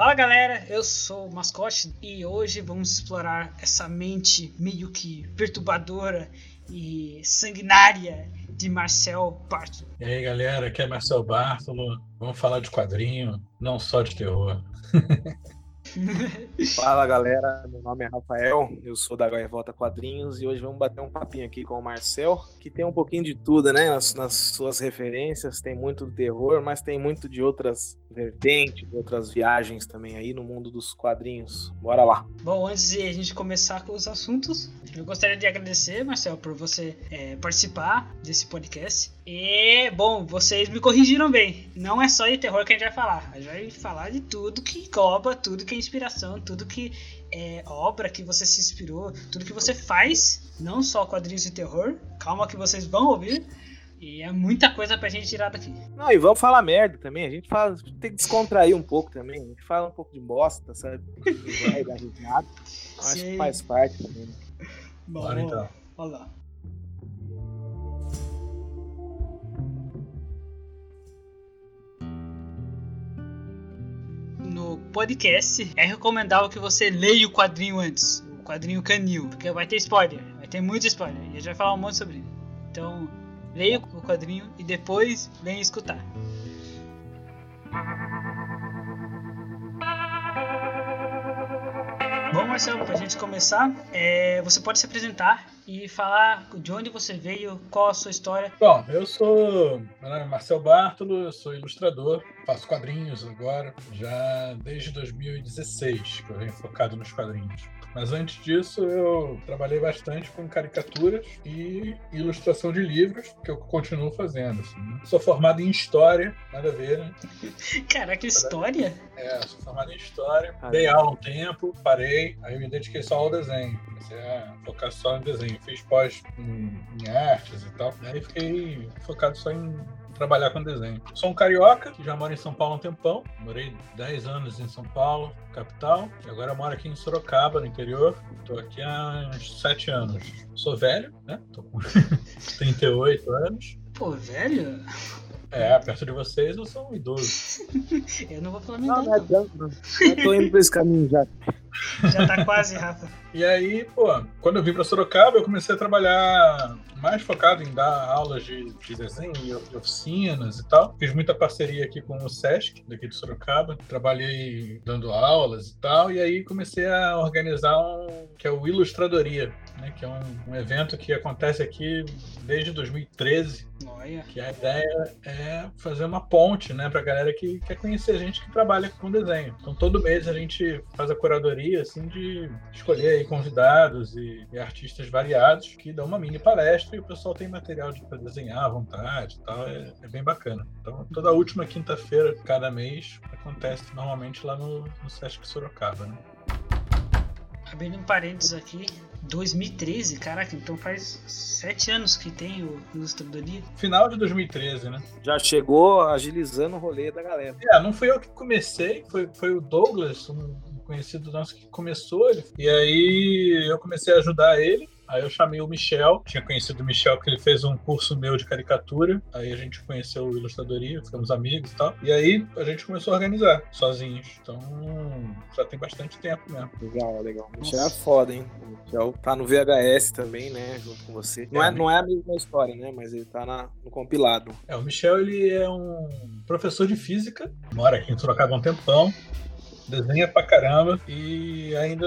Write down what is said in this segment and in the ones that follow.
Fala galera, eu sou o Mascote e hoje vamos explorar essa mente meio que perturbadora e sanguinária de Marcel Bartolo. E aí galera, aqui é Marcel Bartolo. Vamos falar de quadrinho, não só de terror. Fala galera, meu nome é Rafael, eu sou da Gaivota Quadrinhos e hoje vamos bater um papinho aqui com o Marcel, que tem um pouquinho de tudo, né? Nas, nas suas referências, tem muito do terror, mas tem muito de outras vertentes, de outras viagens também aí no mundo dos quadrinhos. Bora lá. Bom, antes de a gente começar com os assuntos, eu gostaria de agradecer, Marcel, por você é, participar desse podcast. E, bom, vocês me corrigiram bem. Não é só de terror que a gente vai falar. A gente vai falar de tudo que engloba, tudo que é inspiração, tudo que é obra que você se inspirou, tudo que você faz, não só quadrinhos de terror. Calma que vocês vão ouvir. E é muita coisa pra gente tirar daqui. Não, e vamos falar merda também. A gente fala, tem que descontrair um pouco também. A gente fala um pouco de bosta, sabe? Vai dar risada. Acho que faz parte também. Né? Bora então. Olha lá. No podcast, é recomendável que você leia o quadrinho antes. O quadrinho canil. Porque vai ter spoiler. Vai ter muito spoiler. E a gente vai falar um monte sobre ele. Então, leia o quadrinho e depois venha escutar. Marcelo, para a gente começar, é, você pode se apresentar e falar de onde você veio, qual a sua história. Bom, eu sou meu nome é Bartolo, eu sou ilustrador, faço quadrinhos agora, já desde 2016 que eu venho focado nos quadrinhos. Mas antes disso, eu trabalhei bastante com caricaturas e ilustração de livros, que eu continuo fazendo. Assim, né? Sou formado em História, nada a ver, né? Caraca, História? É, sou formado em História. Ah, Dei aula um tempo, parei, aí me dediquei só ao desenho. Comecei a focar só no desenho. Fiz pós em, em artes e tal. Aí fiquei focado só em trabalhar com desenho. Sou um carioca, já moro em São Paulo há um tempão. Morei 10 anos em São Paulo, capital. E agora moro aqui em Sorocaba, no interior. Estou aqui há uns 7 anos. Sou velho, né? Tô com 38 anos. Pô, velho? É, perto de vocês eu sou um idoso. eu não vou falar minha não, não, é tanto, não. Eu tô indo pra esse caminho já. Já tá quase, Rafa. E aí, pô, quando eu vim pra Sorocaba, eu comecei a trabalhar mais focado em dar aulas de, de desenho e oficinas e tal. Fiz muita parceria aqui com o Sesc, daqui de Sorocaba. Trabalhei dando aulas e tal. E aí comecei a organizar um que é o Ilustradoria, né, que é um, um evento que acontece aqui desde 2013. Olha. Que a ideia é fazer uma ponte, né, pra galera que quer conhecer a gente que trabalha com desenho. Então todo mês a gente faz a curadoria, assim, de escolher aí convidados e, e artistas variados que dão uma mini palestra e o pessoal tem material de, pra desenhar à vontade e tal. É, é bem bacana. Então toda última quinta-feira, cada mês, acontece normalmente lá no, no Sesc Sorocaba, né? Abrindo um parênteses aqui, 2013, caraca, então faz sete anos que tem o Ilustradoria. Final de 2013, né? Já chegou agilizando o rolê da galera. É, não fui eu que comecei, foi, foi o Douglas, um conhecido nosso que começou, ele, e aí eu comecei a ajudar ele. Aí eu chamei o Michel, tinha conhecido o Michel que ele fez um curso meu de caricatura. Aí a gente conheceu o Ilustradoria, ficamos amigos e tal. E aí a gente começou a organizar sozinhos. Então já tem bastante tempo mesmo. Legal, legal. O Michel é foda, hein? O Michel tá no VHS também, né? Junto com você. Não é, é não é a mesma história, né? Mas ele tá na, no compilado. É, o Michel ele é um professor de física, mora aqui em Sorocaba há um tempão desenha pra caramba e ainda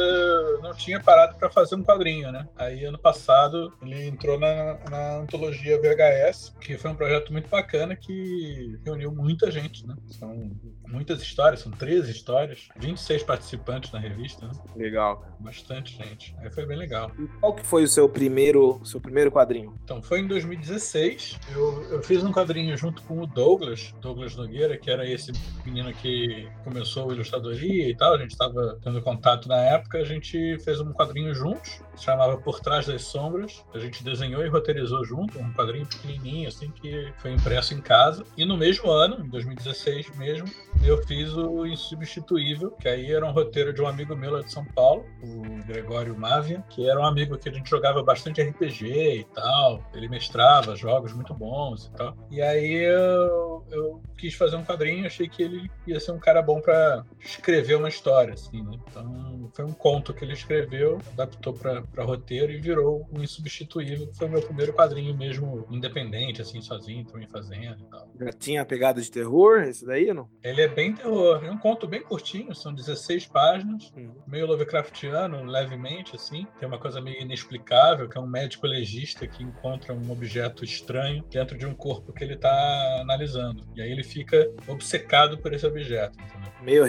não tinha parado para fazer um quadrinho, né? Aí ano passado ele entrou na, na antologia VHS, que foi um projeto muito bacana que reuniu muita gente, né? São muitas histórias, são 13 histórias, 26 participantes na revista, né? Legal. Bastante gente. Aí foi bem legal. E qual que foi o seu primeiro, seu primeiro quadrinho? Então, foi em 2016. Eu, eu fiz um quadrinho junto com o Douglas, Douglas Nogueira, que era esse menino que começou a ilustradoria e tal. A gente estava tendo contato na época. A gente fez um quadrinho juntos, se chamava Por Trás das Sombras. A gente desenhou e roteirizou junto, um quadrinho pequenininho, assim, que foi impresso em casa. E no mesmo ano, em 2016 mesmo, eu fiz o Insubstituível, que aí era um roteiro de um amigo meu lá de São Paulo, o Gregório Mávia, que era um amigo que a gente jogava bastante RPG e tal. Ele mestrava jogos muito bons e tal. E aí eu, eu quis fazer um quadrinho, achei que ele ia ser um cara bom para escrever escrever uma história, assim, né? Então, foi um conto que ele escreveu, adaptou para roteiro e virou o Insubstituível, que foi o meu primeiro quadrinho mesmo independente, assim, sozinho, também fazendo e tal. Já tinha pegada de terror, esse daí não? Ele é bem terror, é um conto bem curtinho, são 16 páginas, uhum. meio Lovecraftiano, levemente, assim. Tem uma coisa meio inexplicável, que é um médico legista que encontra um objeto estranho dentro de um corpo que ele está analisando. E aí ele fica obcecado por esse objeto, entendeu? Meio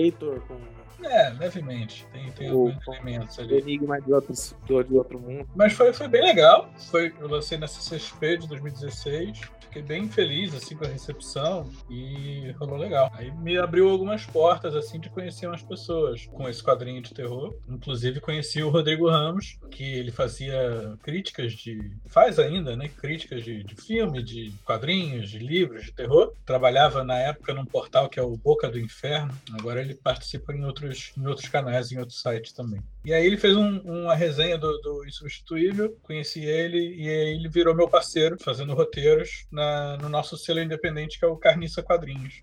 Reanimator com é, levemente. Tem, tem o, alguns elementos ali. Enigma de outro, de outro mundo. Mas foi, foi bem legal. Foi, eu lancei na CCXP de 2016 fiquei bem feliz assim com a recepção e rolou legal. Aí me abriu algumas portas assim de conhecer umas pessoas com esse quadrinho de terror. Inclusive conheci o Rodrigo Ramos, que ele fazia críticas de faz ainda, né, críticas de, de filme, de quadrinhos, de livros de terror. Trabalhava na época num portal que é o Boca do Inferno. Agora ele participa em outros em outros canais, em outros sites também. E aí ele fez um, uma resenha do, do Insubstituível, conheci ele e ele virou meu parceiro, fazendo roteiros na, no nosso selo independente, que é o Carniça Quadrinhos.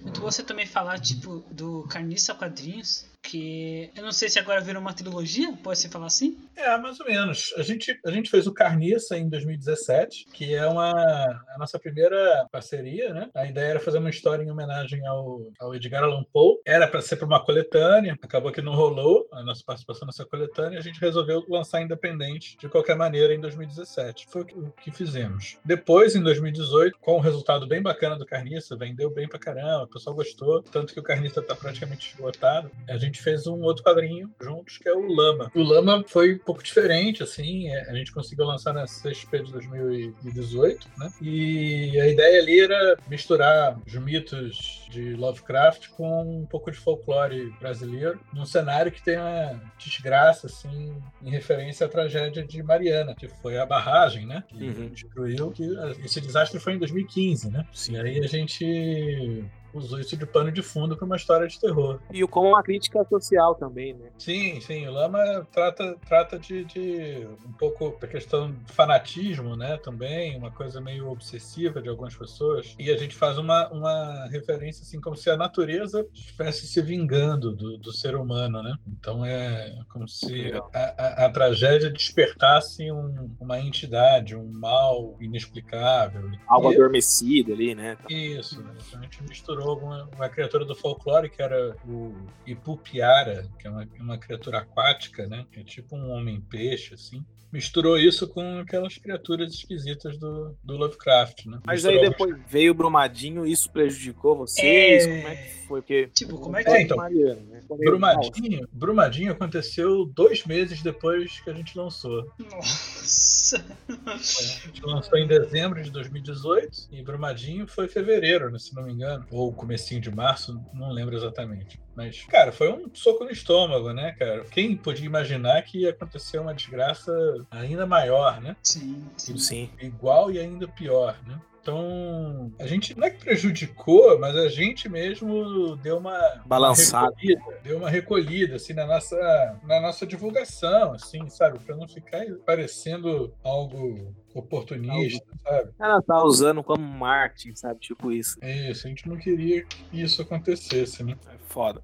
Muito você também falar, tipo, do Carniça Quadrinhos, que eu não sei se agora virou uma trilogia, pode se falar assim? É, mais ou menos. A gente, a gente fez o Carniça em 2017, que é uma a nossa primeira parceria, né? A ideia era fazer uma história em homenagem ao, ao Edgar Allan Poe. Era para ser para uma coletânea, acabou que não rolou a nossa participação nessa coletânea, a gente resolveu lançar independente de qualquer maneira em 2017. Foi o que fizemos. Depois, em 2018, com um resultado bem bacana do Carniça, vendeu bem pra caramba, o pessoal gostou, tanto que o Carniça tá praticamente esgotado. A gente gente fez um outro quadrinho juntos, que é o Lama. O Lama foi um pouco diferente, assim, é, a gente conseguiu lançar na CXP de 2018, né? E a ideia ali era misturar os mitos de Lovecraft com um pouco de folclore brasileiro, num cenário que tem uma desgraça, assim, em referência à tragédia de Mariana, que foi a barragem, né? Que uhum. destruiu, que esse desastre foi em 2015, né? Sim. E aí a gente usou isso de pano de fundo para uma história de terror. E como uma crítica social também, né? Sim, sim. O Lama trata, trata de, de um pouco a questão do fanatismo, né? Também, uma coisa meio obsessiva de algumas pessoas. E a gente faz uma, uma referência, assim, como se a natureza estivesse se vingando do, do ser humano, né? Então é como se a, a, a tragédia despertasse um, uma entidade, um mal inexplicável. Algo e, adormecido ali, né? Isso, né? Então a gente misturou misturou uma, uma criatura do folclore, que era o Ipupiara, que é uma, uma criatura aquática, né? Que é tipo um homem-peixe, assim misturou isso com aquelas criaturas esquisitas do, do Lovecraft, né? Mas misturou aí depois alguns... veio o Brumadinho, isso prejudicou vocês? É... Como é que foi? Porque, tipo, como é que é, então, Mariana, né? Brumadinho, Brumadinho aconteceu dois meses depois que a gente lançou. Nossa! A gente lançou em dezembro de 2018 e Brumadinho foi fevereiro, né, se não me engano, ou comecinho de março, não lembro exatamente. Mas, cara, foi um soco no estômago, né, cara? Quem podia imaginar que ia acontecer uma desgraça ainda maior, né? Sim, sim. sim. Igual e ainda pior, né? Então, a gente não é que prejudicou, mas a gente mesmo deu uma balançada, uma deu uma recolhida assim na nossa na nossa divulgação, assim, sabe, para não ficar parecendo algo oportunista, sabe? Ela tá usando como marketing, sabe, tipo isso. É isso, a gente não queria que isso acontecesse, né? É foda.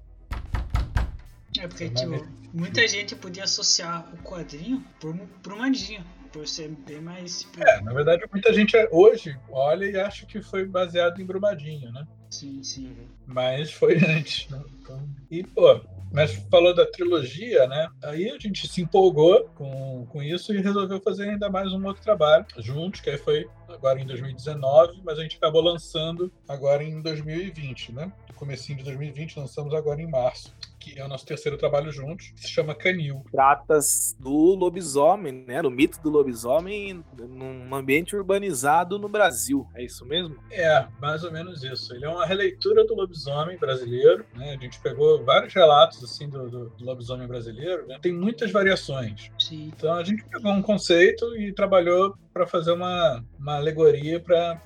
É porque, tipo, muita gente podia associar o quadrinho por, por uma mandinho por ser bem mais. Tipo... É, na verdade, muita gente hoje olha e acha que foi baseado em Brumadinho, né? Sim, sim. Mas foi antes, né? Então... E, pô, mas falou da trilogia, né? Aí a gente se empolgou com, com isso e resolveu fazer ainda mais um outro trabalho juntos, que aí foi agora em 2019, mas a gente acabou lançando agora em 2020, né? Comecinho de 2020, lançamos agora em março que é o nosso terceiro trabalho juntos, que se chama Canil. Tratas do lobisomem, né? Do mito do lobisomem num ambiente urbanizado no Brasil. É isso mesmo? É, mais ou menos isso. Ele é uma releitura do lobisomem brasileiro, né? A gente pegou vários relatos assim do, do, do lobisomem brasileiro, né? Tem muitas variações. Sim. Então a gente pegou um conceito e trabalhou para fazer uma, uma alegoria para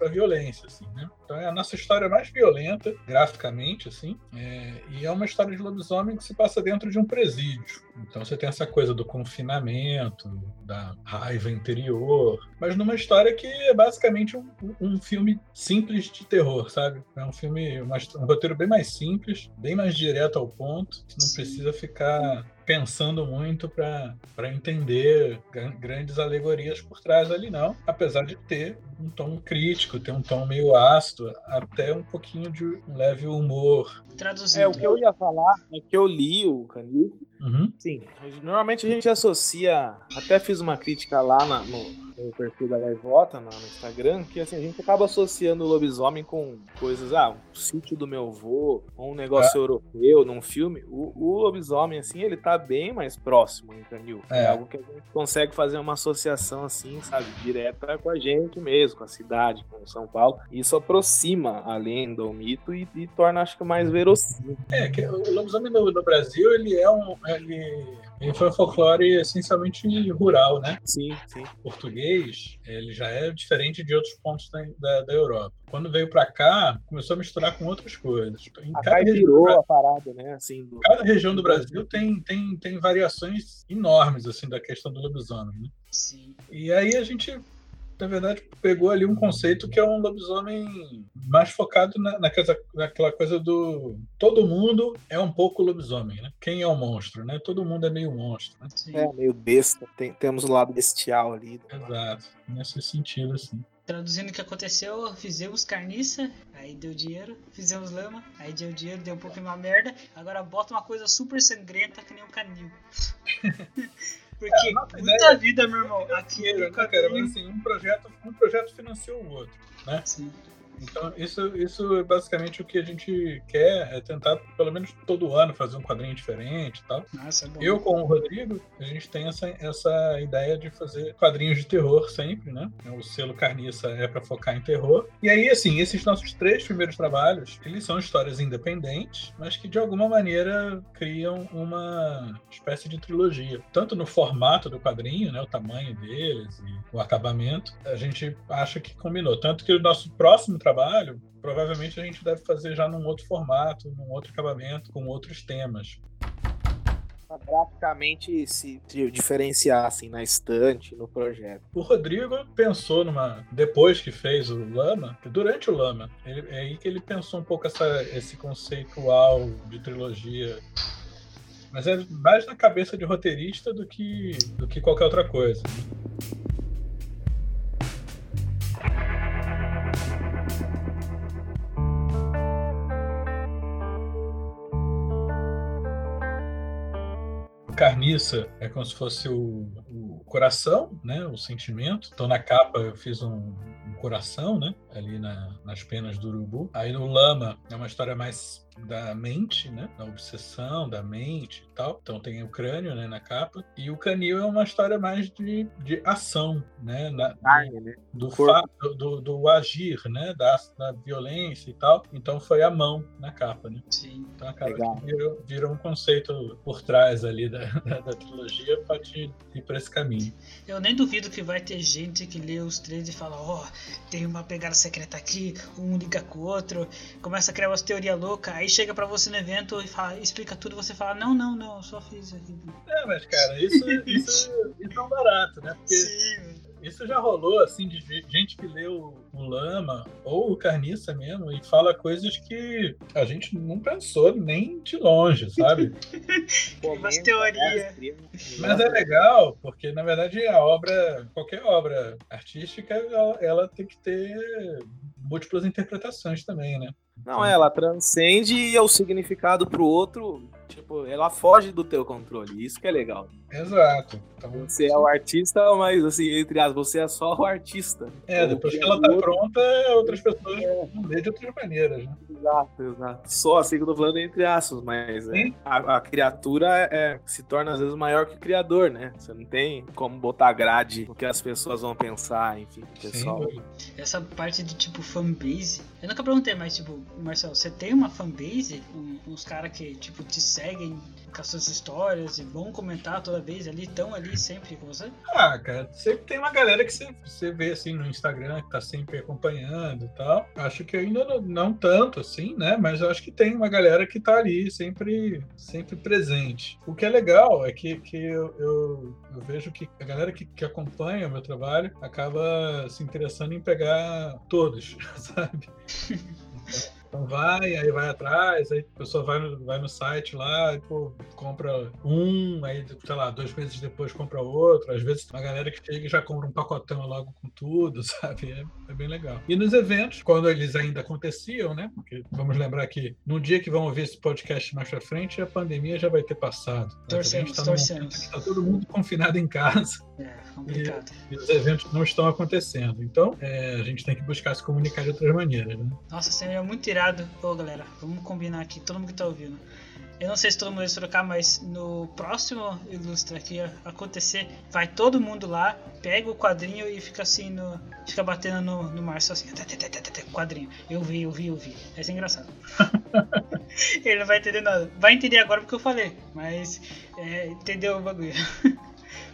a violência, assim, né? Então é a nossa história mais violenta, graficamente, assim, é, e é uma história de lobisomem que se passa dentro de um presídio. Então você tem essa coisa do confinamento, da raiva interior, mas numa história que é basicamente um, um filme simples de terror, sabe? É um filme, um roteiro bem mais simples, bem mais direto ao ponto, não precisa ficar pensando muito para entender grandes alegorias por trás ali, não. Apesar de ter um tom crítico, ter um tom meio ácido, até um pouquinho de um leve humor. Traduzindo. É, o que eu ia falar é que eu li o Canil. Uhum. Sim. Normalmente a gente associa. Até fiz uma crítica lá na, no, no perfil da Gaivota no, no, Instagram, que assim, a gente acaba associando o lobisomem com coisas, ah, um sítio do meu avô, ou um negócio é. europeu, num filme. O, o, lobisomem, assim, ele tá bem mais próximo, entendeu? É. é algo que a gente consegue fazer uma associação, assim, sabe, direta com a gente mesmo, com a cidade, com São Paulo. Isso aproxima a lenda, o mito e, e torna, acho que, mais verossímil. É, que o lobisomem no, no Brasil, ele é um. Ele ele foi um folclore essencialmente rural, né? Sim, sim. O português, ele já é diferente de outros pontos da, da, da Europa. Quando veio para cá, começou a misturar com outras coisas. Em a cada virou Brasil, a parada, né? Assim, do... Cada região do Brasil tem, tem, tem variações enormes, assim, da questão do lobisomem, né? Sim. E aí a gente na verdade, pegou ali um conceito que é um lobisomem mais focado na, naquela, naquela coisa do. Todo mundo é um pouco lobisomem, né? Quem é o um monstro, né? Todo mundo é meio monstro, né? É, meio besta. Tem, temos o lado bestial ali. Exato. Nesse sentido, assim. Traduzindo o que aconteceu, fizemos carniça, aí deu dinheiro, fizemos lama, aí deu dinheiro, deu um pouquinho uma merda, agora bota uma coisa super sangrenta que nem um canil. Porque é, muita ideia, vida, meu irmão. Aqui, né, cara? Mas assim, um projeto, um projeto financiou o outro, né? Sim. Então, isso, isso é basicamente o que a gente quer, é tentar, pelo menos todo ano, fazer um quadrinho diferente e tal. Nossa, é Eu, com o Rodrigo, a gente tem essa, essa ideia de fazer quadrinhos de terror sempre, né? O selo Carniça é para focar em terror. E aí, assim, esses nossos três primeiros trabalhos, eles são histórias independentes, mas que de alguma maneira criam uma espécie de trilogia. Tanto no formato do quadrinho, né? O tamanho deles e o acabamento, a gente acha que combinou. Tanto que o nosso próximo trabalho, provavelmente a gente deve fazer já num outro formato, num outro acabamento, com outros temas. Praticamente se diferenciar assim na estante, no projeto. O Rodrigo pensou numa. Depois que fez o Lama, durante o Lama, ele, é aí que ele pensou um pouco essa, esse conceitual de trilogia mas é mais na cabeça de roteirista do que, do que qualquer outra coisa. Carniça é como se fosse o, o coração, né? O sentimento. Então na capa eu fiz um, um coração, né? Ali na, nas penas do urubu. Aí no lama é uma história mais da mente, né? Da obsessão, da mente e tal. Então tem o crânio, né? Na capa. E o canil é uma história mais de, de ação, né? Na, Carne, né? Do, do, do, do, agir, né? Da, da violência e tal. Então foi a mão na capa, né? Sim. Então acaba que vira, vira, um conceito por trás ali da, da, da trilogia para te ir para esse caminho. Eu nem duvido que vai ter gente que lê os três e fala, ó, oh, tem uma pegada secreta aqui, um liga com o outro, começa a criar umas teorias loucas, aí chega para você no evento e fala, explica tudo, você fala, não, não, não, eu só fiz aqui. É, mas cara, isso, isso, isso é um barato, né? Porque Sim, isso já rolou, assim, de gente que leu o Lama ou o Carniça mesmo e fala coisas que a gente não pensou nem de longe, sabe? Umas teorias. Mas é legal, porque na verdade a obra, qualquer obra artística, ela, ela tem que ter múltiplas interpretações também, né? Não, ela transcende o significado pro outro Tipo, ela foge do teu controle. Isso que é legal. Exato. Então, você é o artista, mas assim, entre as, você é só o artista. É, depois que ela tá outro... pronta, outras pessoas é. vão ver de outras maneiras, né? Exato, exato. Só assim que eu tô falando entre aspas, mas é, a, a, criatura é, se torna às vezes maior que o criador, né? Você não tem como botar grade o que as pessoas vão pensar, enfim, pessoal. Sim. Essa parte de tipo fanbase, eu nunca perguntei, mas tipo, Marcelo, você tem uma fanbase? Um, uns caras que tipo te seguem com as suas histórias e vão comentar toda vez ali, estão ali sempre com você? Ah, cara, sempre tem uma galera que você, você vê assim no Instagram que tá sempre acompanhando e tal. Acho que ainda não, não, tanto assim, né? Mas eu acho que tem uma galera que tá ali sempre, sempre presente. O que é legal é que, que eu, eu, eu vejo que a galera que, que acompanha o meu trabalho acaba se interessando em pegar todos, sabe? Então vai, aí vai atrás, aí a pessoa vai no, vai no site lá, e, pô, compra um, aí, sei lá, dois meses depois compra outro. Às vezes uma galera que chega e já compra um pacotão logo com tudo, sabe? É, é, bem legal. E nos eventos, quando eles ainda aconteciam, né? Porque vamos lembrar que no dia que vão ouvir esse podcast mais pra frente, a pandemia já vai ter passado. Torcemos, tá torcemos. Está todo mundo confinado em casa. É, complicado. E, e os eventos não estão acontecendo. Então, é, a gente tem que buscar se comunicar de outras maneiras, né? Nossa, seria muito irado. Pô, galera, vamos combinar aqui, todo mundo que tá ouvindo. Eu não sei se todo mundo vai trocar, mas no próximo Ilustra que acontecer, vai todo mundo lá, pega o quadrinho e fica assim no. Fica batendo no, no Márcio assim, quadrinho. Eu vi, eu vi, eu vi. Vai ser engraçado. Ele não vai entender nada. Vai entender agora porque eu falei, mas é, entendeu o bagulho.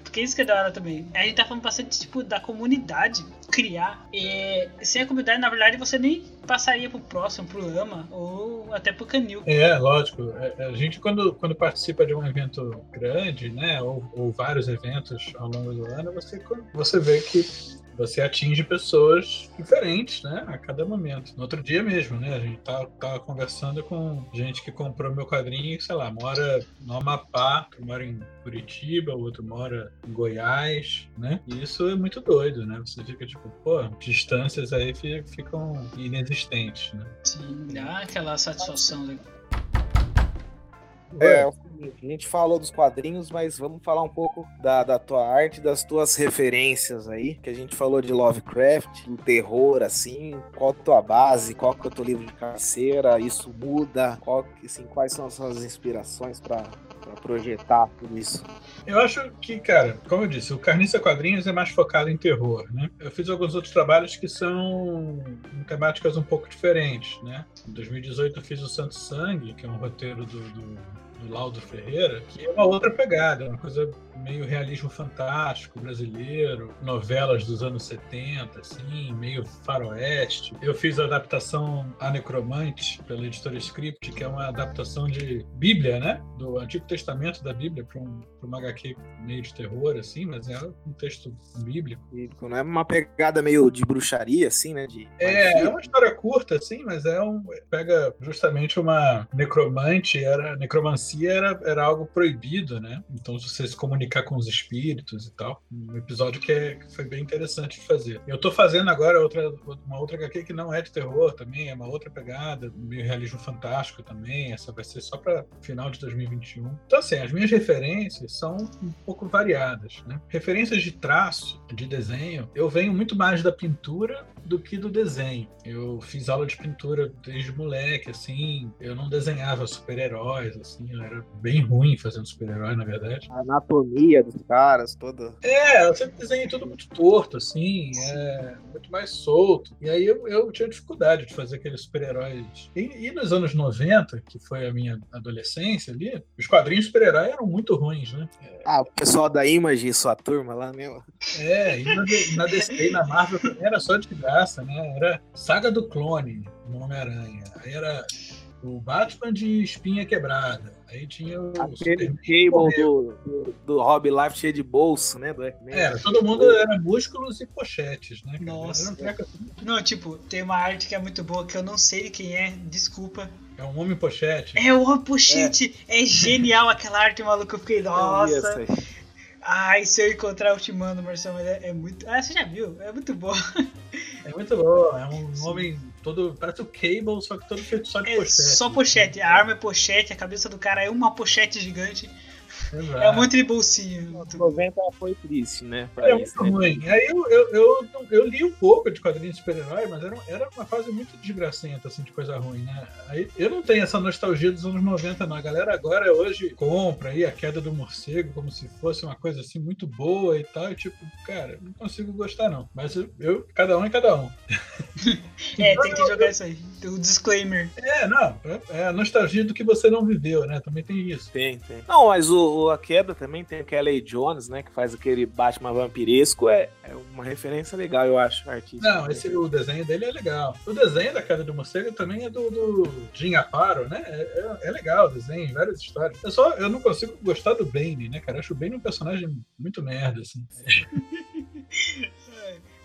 Porque isso que é da hora também. A gente tá falando bastante, tipo, da comunidade criar. E sem a comunidade, na verdade, você nem passaria pro próximo, pro Lama, ou até pro Canil. É, lógico. É, a gente, quando, quando participa de um evento grande, né, ou, ou vários eventos ao longo do ano, você, você vê que você atinge pessoas diferentes, né? A cada momento. No outro dia mesmo, né? A gente tá, tá conversando com gente que comprou meu quadrinho sei lá, mora no Amapá, mora em Curitiba, o outro mora em Goiás, né? E isso é muito doido, né? Você fica tipo, pô, distâncias aí ficam inexistentes, né? Sim, dá aquela satisfação legal. É, a gente falou dos quadrinhos, mas vamos falar um pouco da, da tua arte, das tuas referências aí, que a gente falou de Lovecraft, do terror, assim, qual a tua base, qual que é o teu livro de cabeceira, isso muda, qual, assim, quais são as suas inspirações para projetar tudo isso? Eu acho que, cara, como eu disse, o Carniça Quadrinhos é mais focado em terror, né? Eu fiz alguns outros trabalhos que são em temáticas um pouco diferentes, né? Em 2018 eu fiz o Santo Sangue, que é um roteiro do, do do Laudo Ferreira, que é uma outra pegada, uma coisa meio realismo fantástico brasileiro, novelas dos anos 70, assim, meio faroeste. Eu fiz a adaptação A Necromante pela editora Script, que é uma adaptação de Bíblia, né? Do Antigo Testamento da Bíblia para um, uma HQ meio de terror, assim, mas é um texto bíblico. Bíblico, não é uma pegada meio de bruxaria, assim, né? De... É, é uma história curta, assim, mas é um. Pega justamente uma necromante, era. Necromancia era, era algo proibido, né? Então, você se comunicar comunicar com os espíritos e tal. Um episódio que, é, que foi bem interessante de fazer. Eu tô fazendo agora outra, uma outra HQ que não é de terror também, é uma outra pegada, meio realismo fantástico também. Essa vai ser só para final de 2021. Então, assim, as minhas referências são um pouco variadas, né? Referências de traço, de desenho, eu venho muito mais da pintura do que do desenho. Eu fiz aula de pintura desde moleque, assim. Eu não desenhava super-heróis, assim. Eu era bem ruim fazendo super-herói, na verdade. A anatomia dos caras, toda. É, eu sempre desenhei tudo muito torto, assim. É, muito mais solto. E aí eu, eu tinha dificuldade de fazer aqueles super-heróis. E, e, nos anos 90, que foi a minha adolescência ali, os quadrinhos super-herói eram muito ruins, né? É... Ah, o pessoal da Image e sua turma lá mesmo. É, e na, na DC e na Marvel também era só de graça, né? Era Saga do Clone no Homem-Aranha. Aí era o Batman de espinha quebrada. Aí tinha o. Aquele cable do, do, do Rob Life cheio de bolso, né? Do era, todo mundo era músculos e pochetes, né? Nossa. Não, tipo, tem uma arte que é muito boa que eu não sei quem é, desculpa. É um homem pochete. É o homem pochete. É. é genial aquela arte, maluco. Eu fiquei, nossa. Eu Ai, se eu encontrar, eu te mando, Marcelo, mas é, é, muito. Ah, você já viu? É muito bom. É muito bom. É um Sim. homem todo. Parece o Cable, só que todo feito só de é pochete. Só pochete. A arma é pochete, a cabeça do cara é uma pochete gigante. Exato. É muito de bolsinho. Muito... 90 foi triste, né? é isso, muito né? ruim. Aí eu, eu, eu, eu, li um pouco de quadrinhos de super-herói, mas era, era uma fase muito desgracenta, assim, de coisa ruim, né? Aí eu não tenho essa nostalgia dos anos 90, não. A galera agora hoje compra aí a queda do morcego como se fosse uma coisa assim muito boa e tal. E tipo, cara, não consigo gostar, não. Mas eu, eu cada um é cada um. é, tem que jogar isso aí. O disclaimer. É, não. É, é a nostalgia do que você não viveu, né? Também tem isso. Tem, tem. Não, mas o, o a quebra também tem aquela Kelly Jones, né? Que faz aquele Batman vampiresco. É, é uma referência legal, eu acho, artista. Não, esse, o desenho dele é legal. O desenho da Queda do Morcego também é do, do Jim Aparo, né? É, é, é, legal o desenho, várias histórias. Eu só eu não consigo gostar do Bane, né, cara? Eu acho o Bane um personagem muito merda, assim.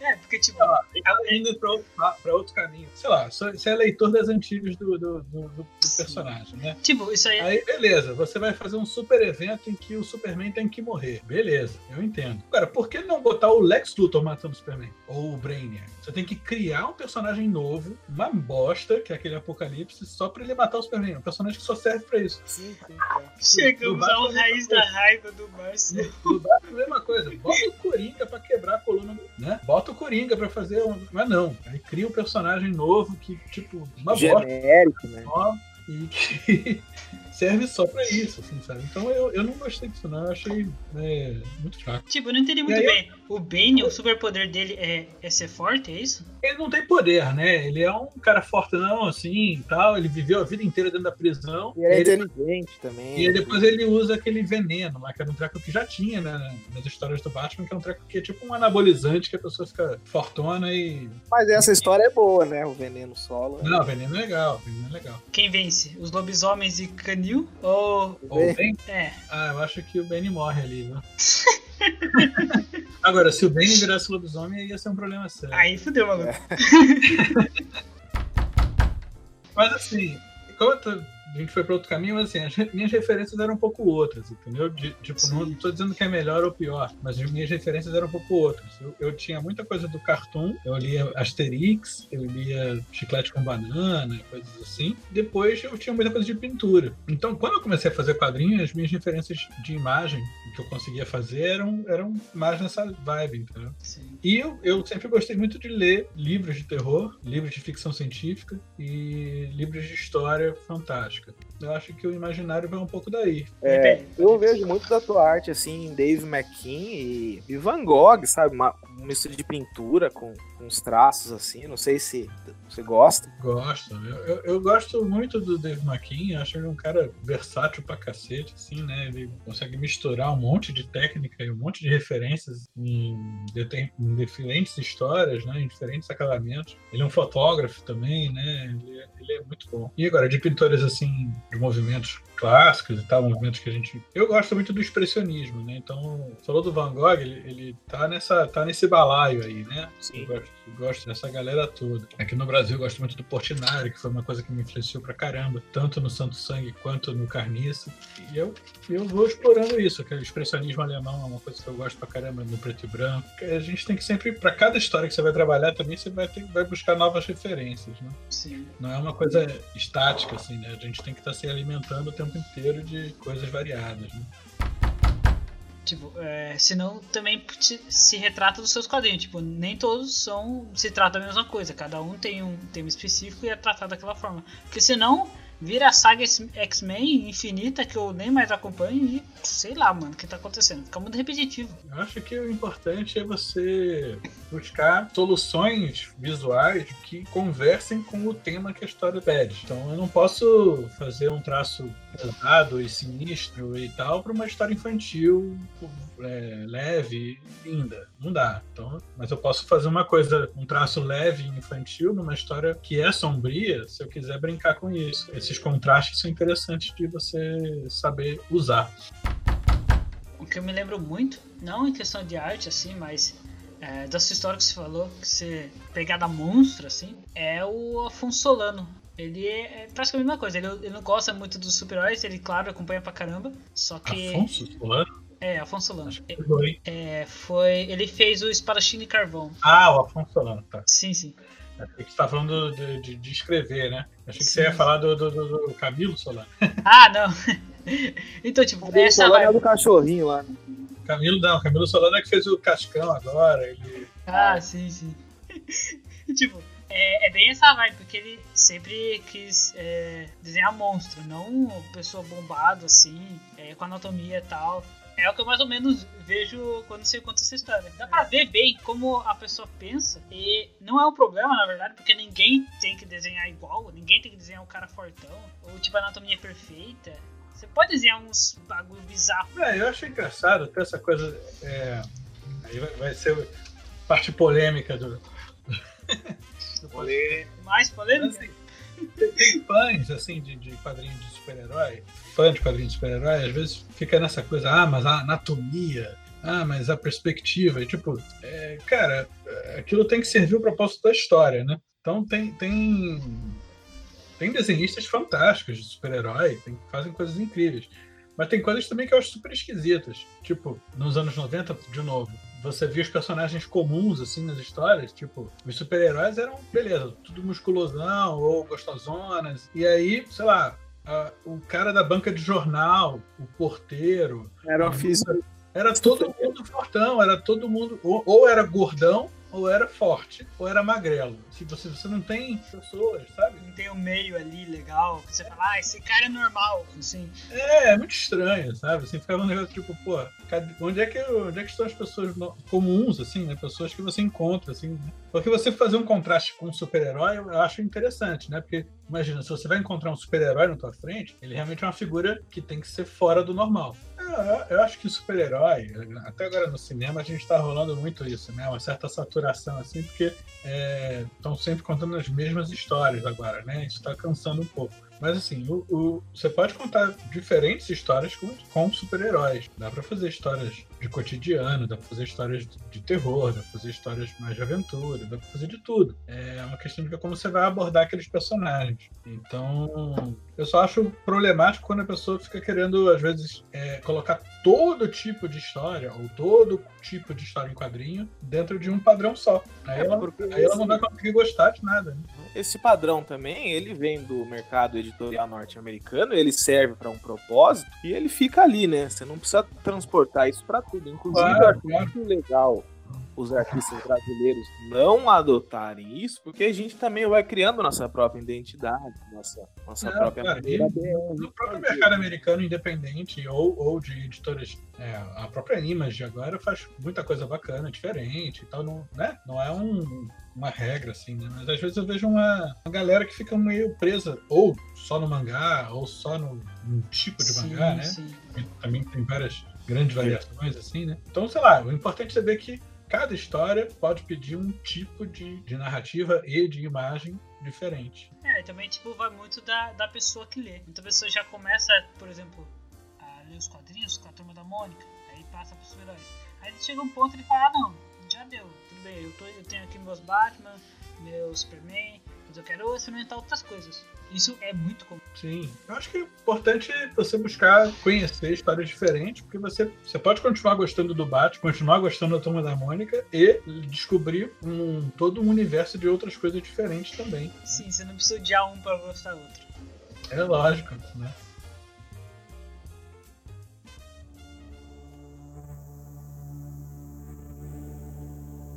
É, porque, tipo. Ah, tá indo pra outro, pra outro caminho. Sei lá, você é leitor das antigas do, do, do, do personagem, né? Tipo, isso aí. Aí, beleza, você vai fazer um super evento em que o Superman tem que morrer. Beleza, eu entendo. Agora, por que não botar o Lex Luthor matando o Superman? Ou o Brainiac? Você tem que criar um personagem novo, uma bosta, que é aquele apocalipse, só pra ele matar o Superman. Um personagem que só serve pra isso. Sim, sim. Chegamos ao raiz da raiva do Márcio. No Batman, a mesma coisa. Bota o Coringa pra quebrar a coluna, né? Bota o Coringa pra fazer um. Mas não. Aí cria um personagem novo que, tipo, uma Genérico, bosta. né? E que serve só pra isso, assim, sabe? Então eu, eu não gostei disso, não. Eu achei é, muito fraco. Tipo, eu não entendi muito aí, bem. O Bane, o superpoder dele é, é ser forte, é isso? Ele não tem poder, né? Ele é um cara fortão, assim, tal. Ele viveu a vida inteira dentro da prisão. E ele é inteligente também. E depois ele usa aquele veneno lá, que era um treco que já tinha né, nas histórias do Batman, que é um treco que é tipo um anabolizante que a pessoa fica fortona e... Mas essa história é boa, né? O veneno solo. Não, o veneno é legal, o veneno é legal. Quem vence? Os lobisomens e Ou... Ou o Ben? É. Ah, eu acho que o Benny morre ali, viu? Agora, se o Ben virasse lobisomem, ia ser um problema sério. Aí fudeu, maluco. É. Mas assim, como eu tô a gente foi para outro caminho, mas assim, as minhas referências eram um pouco outras, entendeu? De, tipo, Sim. não estou dizendo que é melhor ou pior, mas as minhas referências eram um pouco outras. Eu, eu tinha muita coisa do cartoon, eu lia Asterix, eu lia Chiclete com Banana, coisas assim. Depois eu tinha muita coisa de pintura. Então, quando eu comecei a fazer quadrinhos, as minhas referências de imagem que eu conseguia fazer eram, eram mais nessa vibe, entendeu? Sim. E eu, eu sempre gostei muito de ler livros de terror, livros de ficção científica e livros de história fantástica. Eu acho que o imaginário vai um pouco daí. É, eu vejo muito da tua arte, assim, Dave McKean e, e Van Gogh, sabe? Uma, um mistura de pintura com, com uns traços, assim. Não sei se você gosta. Gosto. Eu, eu, eu, gosto muito do Dave McKean. Acho ele um cara versátil pra cacete, assim, né? Ele consegue misturar um monte de técnica e um monte de referências em, em diferentes histórias, né? Em diferentes acabamentos. Ele é um fotógrafo também, né? Ele, é, ele é muito bom. E agora, de pintores, assim, de movimentos clássicos e tal, movimentos que a gente. Eu gosto muito do expressionismo, né? Então, falou do Van Gogh, ele, ele tá, nessa, tá nesse balaio aí, né? Sim. Eu gosto, eu gosto dessa galera toda. Aqui no Brasil eu gosto muito do Portinari, que foi uma coisa que me influenciou pra caramba, tanto no Santo Sangue quanto no Carniça. E eu, eu vou explorando isso, aquele expressionismo alemão é uma coisa que eu gosto pra caramba, no preto e branco. A gente tem que sempre, para cada história que você vai trabalhar, também você vai, ter, vai buscar novas referências, né? Sim. Não é uma coisa estática, assim, né? A gente tem que estar tá se alimentando o tempo inteiro de coisas variadas, né? Tipo, é, senão também se retrata dos seus quadrinhos. Tipo, nem todos são. se trata da mesma coisa. Cada um tem um tema específico e é tratado daquela forma. Porque senão vira a saga X-Men infinita que eu nem mais acompanho e sei lá, mano, o que tá acontecendo. Fica muito repetitivo. Eu acho que o importante é você buscar soluções visuais que conversem com o tema que a história pede. Então eu não posso fazer um traço pesado e sinistro e tal para uma história infantil é, leve e linda. Não dá. Então, mas eu posso fazer uma coisa, um traço leve e infantil numa história que é sombria, se eu quiser brincar com isso. Esses contrastes são interessantes de você saber usar. O que eu me lembro muito, não em questão de arte assim, mas é, da sua história que você falou, que você pegada monstro assim, é o Afonso Solano. Ele é, é praticamente a mesma coisa. Ele, ele não gosta muito dos super-heróis, ele, claro, acompanha pra caramba. Só que. Afonso Solano? É, Afonso Solano. Foi. É, foi. Ele fez o Espadachim de Carvão. Ah, o Afonso Solano, tá. Sim, sim. Achei que você tá falando de, de, de escrever, né? Achei que sim. você ia falar do, do, do, Camilo Solano. Ah, não. então, tipo, Camilo essa Solano é do cachorrinho lá. Camilo não, Camilo Solano é que fez o Cascão agora. Ele... Ah, sim, sim. tipo, é, é, bem essa vibe, porque ele sempre quis é, desenhar monstro, não pessoa bombada assim, é, com anatomia e tal. É o que eu mais ou menos vejo quando você conta essa história. Dá pra ver bem como a pessoa pensa. E não é um problema, na verdade, porque ninguém tem que desenhar igual. Ninguém tem que desenhar um cara fortão. Ou tipo, anatomia perfeita. Você pode desenhar uns bagulho bizarro. É, eu acho engraçado até essa coisa. É, aí vai, vai ser parte polêmica do. Do Mais polêmica? Tem fãs, assim, de, de quadrinhos de super-herói, fã de quadrinhos de super-herói, às vezes fica nessa coisa, ah, mas a anatomia, ah, mas a perspectiva, e, tipo, é, cara, aquilo tem que servir o propósito da história, né? Então tem, tem, tem desenhistas fantásticos de super-herói, que fazem coisas incríveis. Mas tem coisas também que eu acho super esquisitas. Tipo, nos anos 90, de novo, você via os personagens comuns, assim, nas histórias, tipo, os super-heróis eram, beleza, tudo musculosão ou gostosonas. E aí, sei lá, a, o cara da banca de jornal, o porteiro. Era o físico. Era todo mundo fortão, era todo mundo. Ou, ou era gordão, ou era forte, ou era magrelo. Se você, você não tem pessoas, sabe? Não tem o um meio ali legal, você fala, ah, esse cara é normal, assim. É, é muito estranho, sabe? Assim, ficava um negócio tipo, pô, onde é que, onde é que estão as pessoas comuns, assim, né? Pessoas que você encontra, assim, né? Porque você fazer um contraste com um super-herói, eu acho interessante, né? Porque, imagina, se você vai encontrar um super-herói na tua frente, ele realmente é uma figura que tem que ser fora do normal. Eu, eu acho que super-herói, até agora no cinema, a gente está rolando muito isso, né? Uma certa saturação, assim, porque estão é, sempre contando as mesmas histórias agora, né? Isso está cansando um pouco. Mas assim, o, o, você pode contar diferentes histórias com, com super-heróis. Dá para fazer histórias de cotidiano, dá pra fazer histórias de, terror, dá pra fazer histórias mais de aventura, dá pra fazer de tudo. É uma questão de como você vai abordar aqueles personagens. Então, eu só acho problemático quando a pessoa fica querendo, às vezes, é, colocar todo tipo de história, ou todo tipo de história em quadrinho, dentro de um padrão só. Aí, é, ela, aí ela não vai conseguir gostar de nada. Né? Esse padrão também, ele vem do mercado editorial norte-americano, ele serve para um propósito e ele fica ali, né? Você não precisa transportar isso para tudo. Inclusive, claro, eu acho claro. muito legal os artistas brasileiros não adotarem isso, porque a gente também vai criando nossa própria identidade, nossa, nossa própria cara, No próprio mercado americano independente ou, ou de editoras, é, a própria Image agora faz muita coisa bacana, diferente e tal, não, né? não é um, uma regra, assim, né? Mas às vezes eu vejo uma, uma galera que fica meio presa, ou só no mangá, ou só no, tipo de sim, mangá, né? Sim. Também tem várias grandes variações, assim, né? Então, sei lá, o importante é saber que cada história pode pedir um tipo de, de narrativa e de imagem diferente. É, e também tipo, vai muito da, da pessoa que lê. Muita pessoa já começa, por exemplo, a ler os quadrinhos com a turma da Mônica, aí passa pros heróis. Aí chega um ponto e ele fala, ah não, já deu, tudo bem, eu, tô, eu tenho aqui meus Batman, meu Superman, mas eu quero experimentar outras coisas. Isso é muito comum. Sim. Eu acho que é importante você buscar conhecer histórias diferentes, porque você, você pode continuar gostando do Batman, continuar gostando da Turma da Mônica e descobrir um, todo um universo de outras coisas diferentes também. Sim, você não precisa odiar um para gostar do outro. É lógico, né?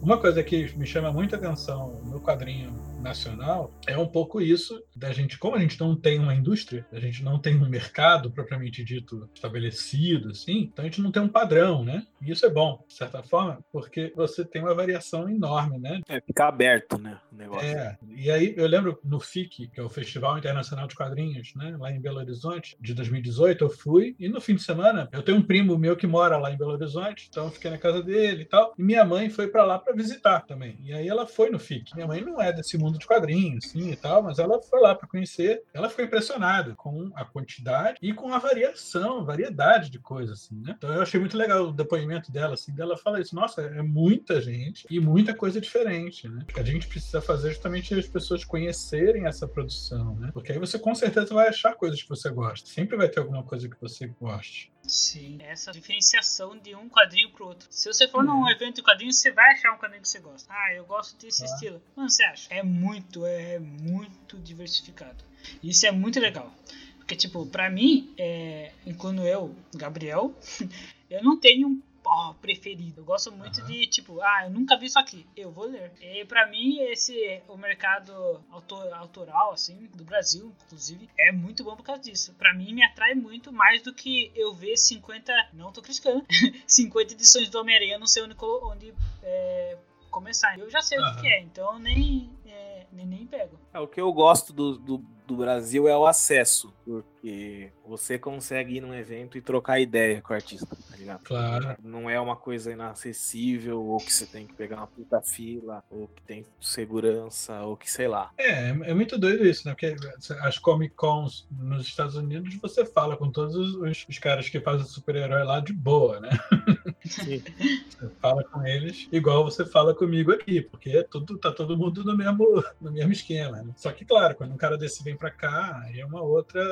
Uma coisa que me chama muita atenção no quadrinho nacional é um pouco isso da gente, como a gente não tem uma indústria, a gente não tem um mercado propriamente dito estabelecido, assim, então a gente não tem um padrão, né? E isso é bom, de certa forma, porque você tem uma variação enorme, né? É, ficar aberto, né? O negócio. É, e aí eu lembro no FIC, que é o Festival Internacional de Quadrinhos, né? Lá em Belo Horizonte, de 2018, eu fui, e no fim de semana, eu tenho um primo meu que mora lá em Belo Horizonte, então eu fiquei na casa dele e tal, e minha mãe foi para lá para visitar também. E aí ela foi no FIC. Minha mãe não é desse mundo mundo de quadrinhos, sim e tal, mas ela foi lá para conhecer. Ela ficou impressionada com a quantidade e com a variação, variedade de coisas, assim, né? Então eu achei muito legal o depoimento dela, assim, dela fala isso, nossa, é muita gente e muita coisa diferente, né? A gente precisa fazer justamente as pessoas conhecerem essa produção, né? Porque aí você com certeza vai achar coisas que você gosta. Sempre vai ter alguma coisa que você goste. Sim, essa diferenciação de um quadrinho pro outro. Se você for num uhum. evento de quadrinhos, você vai achar um quadrinho que você gosta. Ah, eu gosto desse ah. estilo. Mano, você acha? É muito, é muito diversificado. Isso é muito legal. Porque, tipo, pra mim, é, incluindo eu, Gabriel, eu não tenho ó, preferido. Eu gosto muito uhum. de, tipo, ah, eu nunca vi isso aqui, eu vou ler. E pra mim, esse, o mercado autor, autoral, assim, do Brasil, inclusive, é muito bom por causa disso. Pra mim, me atrai muito mais do que eu ver 50, não tô criticando, 50 edições do Homem-Aranha, não sei onde, onde é, começar. Eu já sei uhum. o que é, então nem, é, nem, nem pego. É, o que eu gosto do, do, do Brasil é o acesso, porque você consegue ir num evento e trocar ideia com o artista, tá ligado? Claro. Não é uma coisa inacessível, ou que você tem que pegar uma puta fila, ou que tem segurança, ou que sei lá. É, é muito doido isso, né? Porque as Comic Cons nos Estados Unidos você fala com todos os, os caras que fazem super-herói lá de boa, né? Sim. Você fala com eles igual você fala comigo aqui, porque é tudo, tá todo mundo no mesmo, no mesmo esquema. Né? Só que, claro, quando um cara desse vem pra cá, aí é uma outra,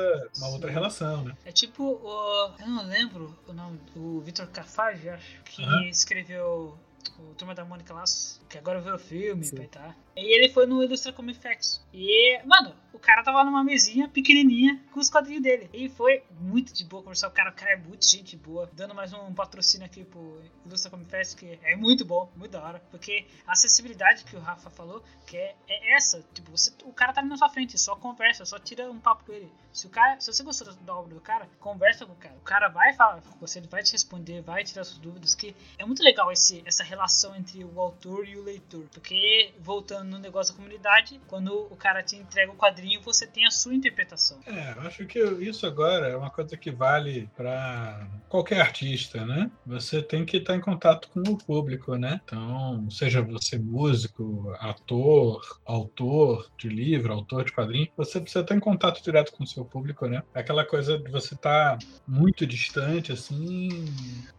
uma outra relação, né? É tipo o. Eu não lembro o nome. O Vitor Cafage, acho, que uhum. escreveu o Turma da Mônica lá, que agora veio o filme, Sim. tá? E ele foi no Illustra Comic Facts. E, mano, o cara tava numa mesinha pequenininha com os quadrinhos dele. E foi muito de boa conversar. O cara, o cara é muito gente boa. Dando mais um patrocínio aqui pro Illustra Comic Facts, que é muito bom, muito da hora. Porque a acessibilidade que o Rafa falou, que é, é essa. Tipo, você, o cara tá ali na sua frente, só conversa, só tira um papo com ele. Se o cara, se você gostou da obra do cara, conversa com o cara. O cara vai falar com você, ele vai te responder, vai tirar suas dúvidas. Que é muito legal esse, essa relação entre o autor e o leitor. Porque, voltando no negócio da comunidade, quando o cara te entrega o quadrinho, você tem a sua interpretação. É, eu acho que isso agora é uma coisa que vale para qualquer artista, né? Você tem que estar em contato com o público, né? Então, seja você músico, ator, autor de livro, autor de quadrinho, você precisa estar em contato direto com o seu público, né? Aquela coisa de você estar muito distante, assim,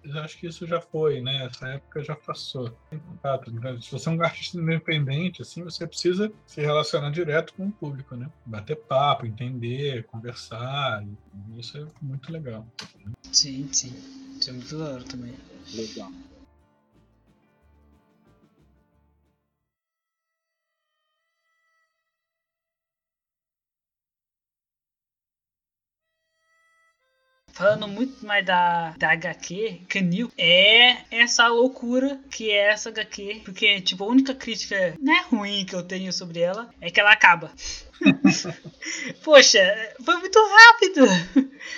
eu acho que isso já foi, né? Essa época já passou. Tem contato. Né? Se você é um artista independente, assim, você precisa se relacionar direto com o público, né? Bater papo, entender, conversar. isso é muito legal. Sim, sim. Isso é muito da hora também. Legal. Falando muito mais da, da HQ, Canil, é essa loucura que é essa HQ. Porque, tipo, a única crítica né, ruim que eu tenho sobre ela é que ela acaba. Poxa, foi muito rápido.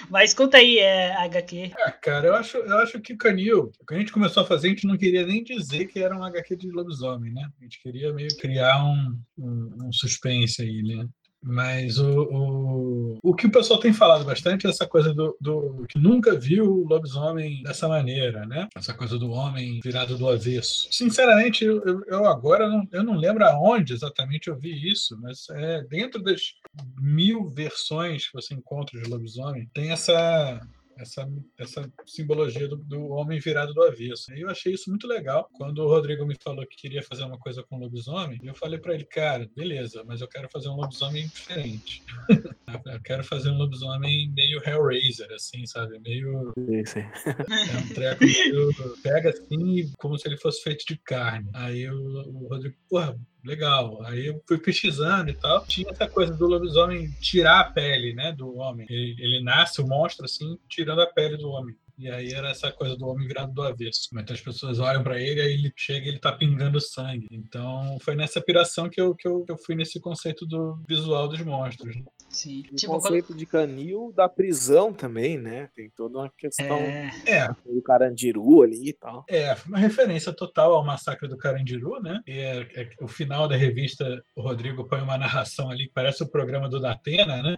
Mas conta aí, é, HQ. Ah, cara, eu acho, eu acho que o Canil, quando a gente começou a fazer, a gente não queria nem dizer que era um HQ de lobisomem, né? A gente queria meio criar um, um, um suspense aí, né? Mas o, o, o que o pessoal tem falado bastante é essa coisa do, do que nunca viu o lobisomem dessa maneira, né? Essa coisa do homem virado do avesso. Sinceramente, eu, eu agora não, eu não lembro aonde exatamente eu vi isso, mas é dentro das mil versões que você encontra de lobisomem, tem essa essa, essa simbologia do, do, homem virado do avesso. E eu achei isso muito legal. Quando o Rodrigo me falou que queria fazer uma coisa com lobisomem, eu falei para ele, cara, beleza, mas eu quero fazer um lobisomem diferente. eu quero fazer um lobisomem meio Hellraiser, assim, sabe? Meio. Sim, É um treco meio. Pega assim, como se ele fosse feito de carne. Aí o, o Rodrigo, porra, legal. Aí eu fui pesquisando e tal. Tinha essa coisa do lobisomem tirar a pele, né, do homem. Ele, ele nasce, o monstro, assim, tirando a pele do homem. E aí era essa coisa do homem virado do avesso. Então as pessoas olham para ele, aí ele chega e ele tá pingando sangue. Então foi nessa piração que eu, que eu, que eu fui nesse conceito do visual dos monstros. Né? Sim. O tipo, conceito quando... de canil da prisão também, né? Tem toda uma questão é... do Carandiru ali e tal. É, uma referência total ao massacre do Carandiru, né? E é, é, o final da revista, o Rodrigo põe uma narração ali que parece o programa do Datena, né?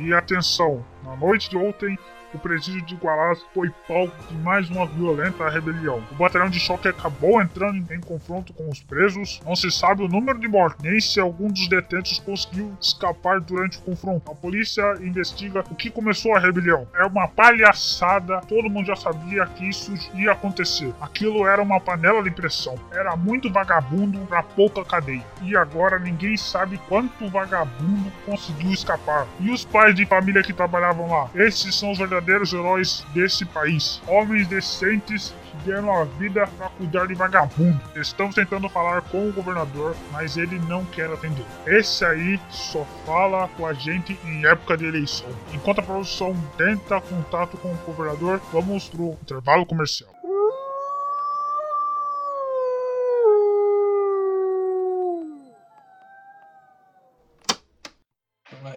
E atenção, na noite de ontem, o presídio de Guarás foi palco de mais uma violenta rebelião. O batalhão de choque acabou entrando em confronto com os presos. Não se sabe o número de mortes, nem se algum dos detentos conseguiu escapar durante o confronto. A polícia investiga o que começou a rebelião. É uma palhaçada, todo mundo já sabia que isso ia acontecer. Aquilo era uma panela de pressão. Era muito vagabundo para pouca cadeia. E agora ninguém sabe quanto vagabundo conseguiu escapar. E os pais de família que trabalhavam lá? Esses são os verdadeiros verdadeiros heróis desse país. Homens decentes que deram a vida para cuidar de vagabundo. Estamos tentando falar com o governador, mas ele não quer atender. Esse aí só fala com a gente em época de eleição. Enquanto a produção tenta contato com o governador, vamos pro intervalo comercial.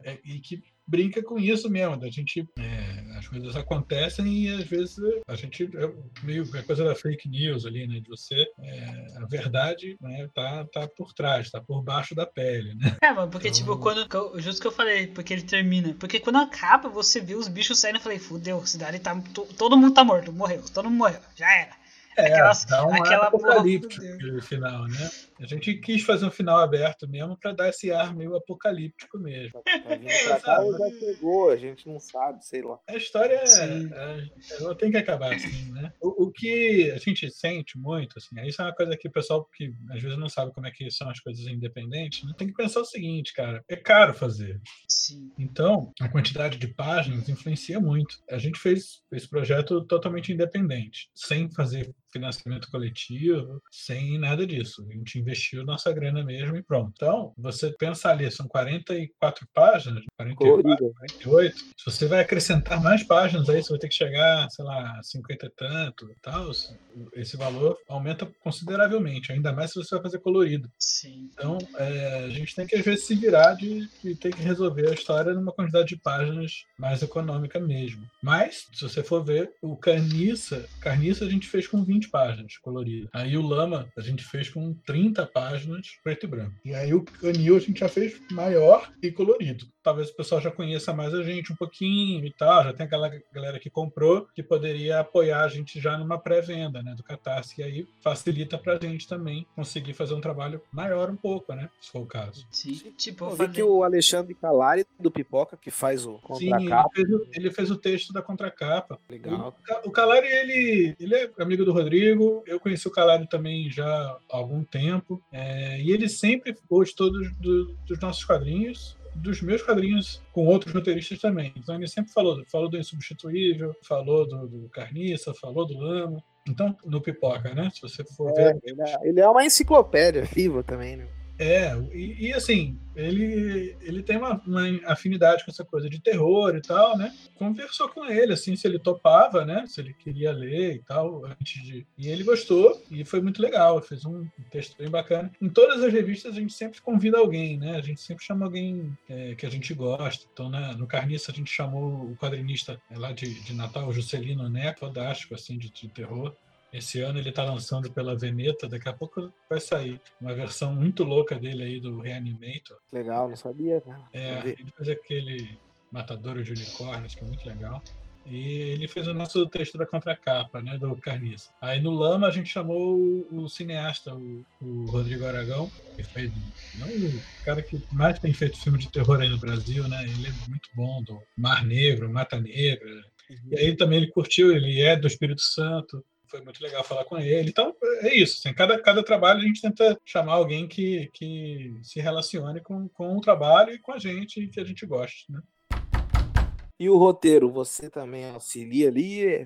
É, e que brinca com isso mesmo, da gente é, as coisas acontecem e às vezes a gente é meio a coisa da fake news ali, né, de você é, a verdade, né, tá tá por trás, tá por baixo da pele, né? É, mano, porque tipo, então... tipo quando justo que eu falei, porque ele termina, porque quando acaba você vê os bichos saindo, eu falei, fudeu, a cidade tá todo mundo tá morto, morreu, todo mundo morreu, já era. É, Aquelas, dá um aquela apocalíptico no final, né? A gente quis fazer um final aberto mesmo para dar esse ar meio apocalíptico mesmo. Pra cá já chegou, a gente não sabe, sei lá. A história é, ela tem que acabar assim, né? O, o, que a gente sente muito, assim, isso é uma coisa que o pessoal que às vezes não sabe como é que são as coisas independentes, né? tem que pensar o seguinte, cara, é caro fazer. Sim. Então, a quantidade de páginas influencia muito. A gente fez esse projeto totalmente independente, sem fazer financiamento coletivo, sem nada disso. A gente investiu nossa grana mesmo e pronto. Então, você pensa ali, são 44 páginas, 44, 48. Se você vai acrescentar mais páginas aí, você vai ter que chegar, sei lá, 50 e tanto tal, esse valor aumenta consideravelmente, ainda mais se você vai fazer colorido. Sim. Então, é, a gente tem que às vezes se virar de, de ter que resolver a história numa quantidade de páginas mais econômica mesmo. Mas, se você for ver, o Carniça, Carniça a gente fez com 20 20 páginas coloridas. Aí o Lama a gente fez com 30 páginas preto e branco. E aí o Canil a gente já fez maior e colorido talvez o pessoal já conheça mais a gente um pouquinho e tal, já tem aquela galera que comprou que poderia apoiar a gente já numa pré-venda, né, do Catarse, e aí facilita pra gente também conseguir fazer um trabalho maior um pouco, né, se for o caso. Sim, tipo, eu vi que o Alexandre Calari do Pipoca que faz o contracapa. Sim, ele fez o, ele fez o texto da contracapa. Legal. O, o Calari, ele, ele é amigo do Rodrigo, eu conheci o Calari também já há algum tempo, é, e ele sempre gostou dos, do, dos nossos quadrinhos, dos meus quadrinhos com outros roteiristas também. Então ele sempre falou, falou do Insubstituível, falou do, do Carniça, falou do Lama. Então, no Pipoca, né? Se você for é, ver. Ele é, ele é uma enciclopédia viva também, né? É, e, e, assim, ele, ele tem uma, uma, afinidade com essa coisa de terror e tal, né? Conversou com ele, assim, se ele topava, né? Se ele queria ler e tal, antes de. E ele gostou, e foi muito legal, fez um texto bem bacana. Em todas as revistas a gente sempre convida alguém, né? A gente sempre chama alguém é, que a gente gosta. Então, né, no Carniça a gente chamou o quadrinista é, lá de, de Natal, o Juscelino Neto, fantástico, assim, de, de terror. Esse ano ele está lançando pela Veneta, daqui a pouco vai sair uma versão muito louca dele aí do Reanimator. Legal, não sabia, né? É, ele fez aquele Matador de Unicórnios, que é muito legal. E ele fez o nosso texto da contracapa, né, do Carniça. Aí no Lama a gente chamou o, o cineasta, o, o, Rodrigo Aragão, que fez não o cara que mais tem feito filme de terror aí no Brasil, né? Ele é muito bom do Mar Negro, Mata Negra. Uhum. E aí também ele curtiu, ele é do Espírito Santo foi muito legal falar com ele. Então, é isso. Assim, cada, cada trabalho a gente tenta chamar alguém que, que se relacione com, com o trabalho e com a gente, que a gente goste. Né? E o roteiro, você também auxilia ali, é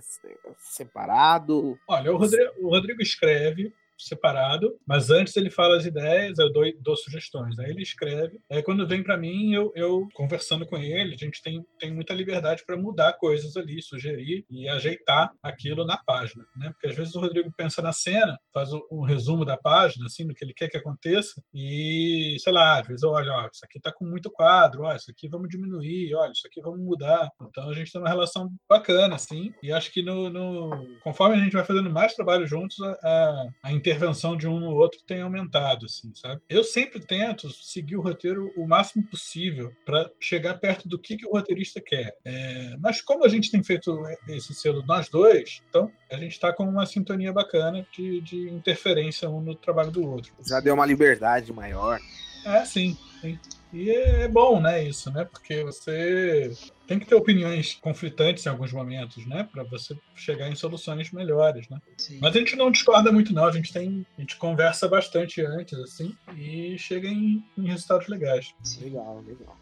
separado? Olha, o Rodrigo, o Rodrigo escreve, separado, mas antes ele fala as ideias, eu dou, dou sugestões. Aí ele escreve. Aí quando vem para mim, eu, eu conversando com ele, a gente tem, tem muita liberdade para mudar coisas ali, sugerir e ajeitar aquilo na página, né? Porque às vezes o Rodrigo pensa na cena, faz um resumo da página, assim, do que ele quer que aconteça e, sei lá, às vezes, olha, ó, isso aqui tá com muito quadro, ó, isso aqui vamos diminuir, olha, isso aqui vamos mudar. Então a gente tem uma relação bacana, assim, e acho que no, no conforme a gente vai fazendo mais trabalho juntos, a, a, a intervenção de um no outro tem aumentado, assim, sabe? Eu sempre tento seguir o roteiro o máximo possível para chegar perto do que, que o roteirista quer. É, mas como a gente tem feito esse selo nós dois, então a gente está com uma sintonia bacana de, de interferência um no trabalho do outro. Já deu uma liberdade maior. É, sim, sim. E é bom, né, isso, né? Porque você tem que ter opiniões conflitantes em alguns momentos, né? Para você chegar em soluções melhores, né? Sim. Mas a gente não discorda muito, não. A gente tem, a gente conversa bastante antes, assim, e chega em, em resultados legais. Legal, legal.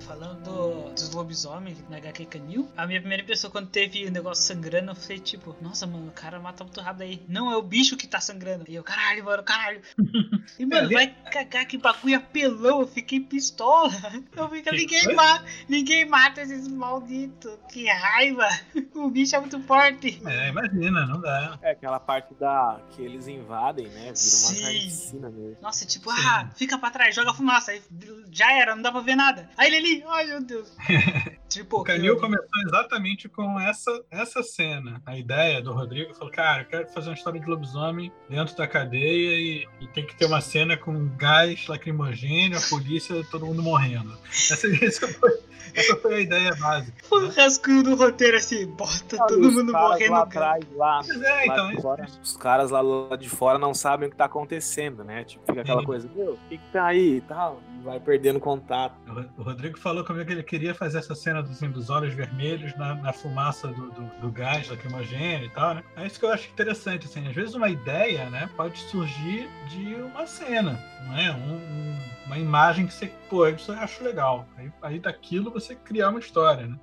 Falando dos lobisomens na HQ Canil, a minha primeira impressão quando teve o negócio sangrando, eu falei tipo, nossa, mano, o cara mata muito rápido aí. Não, é o bicho que tá sangrando. E eu, caralho, mano, caralho. E, mano, vai cagar que bagulho apelão, eu fiquei pistola. Eu Que ninguém mata, ninguém mata esses malditos. Que raiva. O bicho é muito forte. É, imagina, não dá. É aquela parte da que eles invadem, né? Vira uma Sim. carnificina mesmo. Nossa, tipo, Sim. ah, fica pra trás, joga fumaça. Aí já era, não dá pra ver nada. Aí ele ali, ai meu Deus. Triple O Canil começou exatamente com essa, essa cena. A ideia do Rodrigo falou: Cara, eu quero fazer uma história de lobisomem dentro da cadeia e, e tem que ter uma cena com gás lacrimogêneo, a polícia, todo mundo morrendo. Essa, essa foi, essa foi a ideia básica. O rascunho do roteiro assim, bota Olha, todo mundo morrendo. lá atrás, lá, é, lá então. fora, os caras lá, lá de fora não sabem o que tá acontecendo, né? Tipo, fica aquela Sim. coisa, meu, o que que tá aí e tal, vai perdendo contato. O Ro- O Rodrigo falou comigo que ele queria fazer essa cena assim, dos olhos vermelhos na, na fumaça do, do, do gás lacrimogêneo e tal, né? É isso que eu acho interessante, assim. Às vezes uma ideia, né, pode surgir de uma cena, não é? Um- um- uma imagem que você, pô, isso eu acho legal. Aí, aí daquilo você criar uma história, né?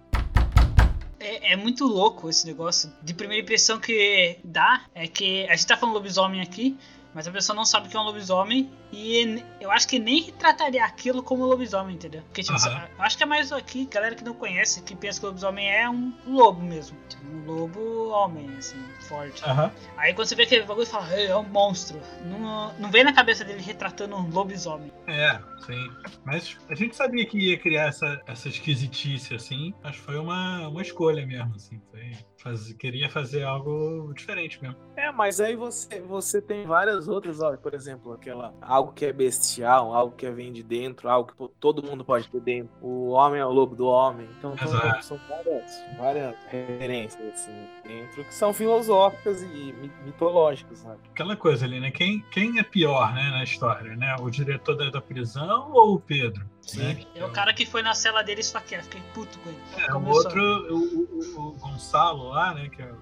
É, é muito louco esse negócio. De primeira impressão que dá é que a gente tá falando lobisomem aqui, mas a pessoa não sabe que é um lobisomem e eu acho que nem retrataria aquilo como lobisomem, entendeu? Porque, tipo, Aham. eu acho que é mais aqui, galera que não conhece, que pensa que o lobisomem é um lobo mesmo. Tipo, um lobo homem, assim, forte. Aham. Aí quando você vê aquele bagulho, fala, "Ei, é um monstro. Não, não vem na cabeça dele retratando um lobisomem. É, sim. Mas a gente sabia que ia criar essa, essa esquisitice, assim. Acho que foi uma, uma escolha mesmo, assim. Foi, faz, queria fazer algo diferente mesmo. É, mas aí você, você tem várias outras, ó, por exemplo, aquela algo que é bestial, algo que vem de dentro, algo que todo mundo pode ter dentro. O homem é o lobo do homem. Então são- várias, várias referências assim dentro que são filosóficas e mi- mitológicas, sabe? Aquela coisa ali, né? Quem, quem é pior, né, na história, né? O diretor da, da prisão ou o Pedro? Né? É o cara que foi na cela dele esfaquear, fiquei puto com ele. É, o outro, o, o- o Gonçalo lá, né? Que é o,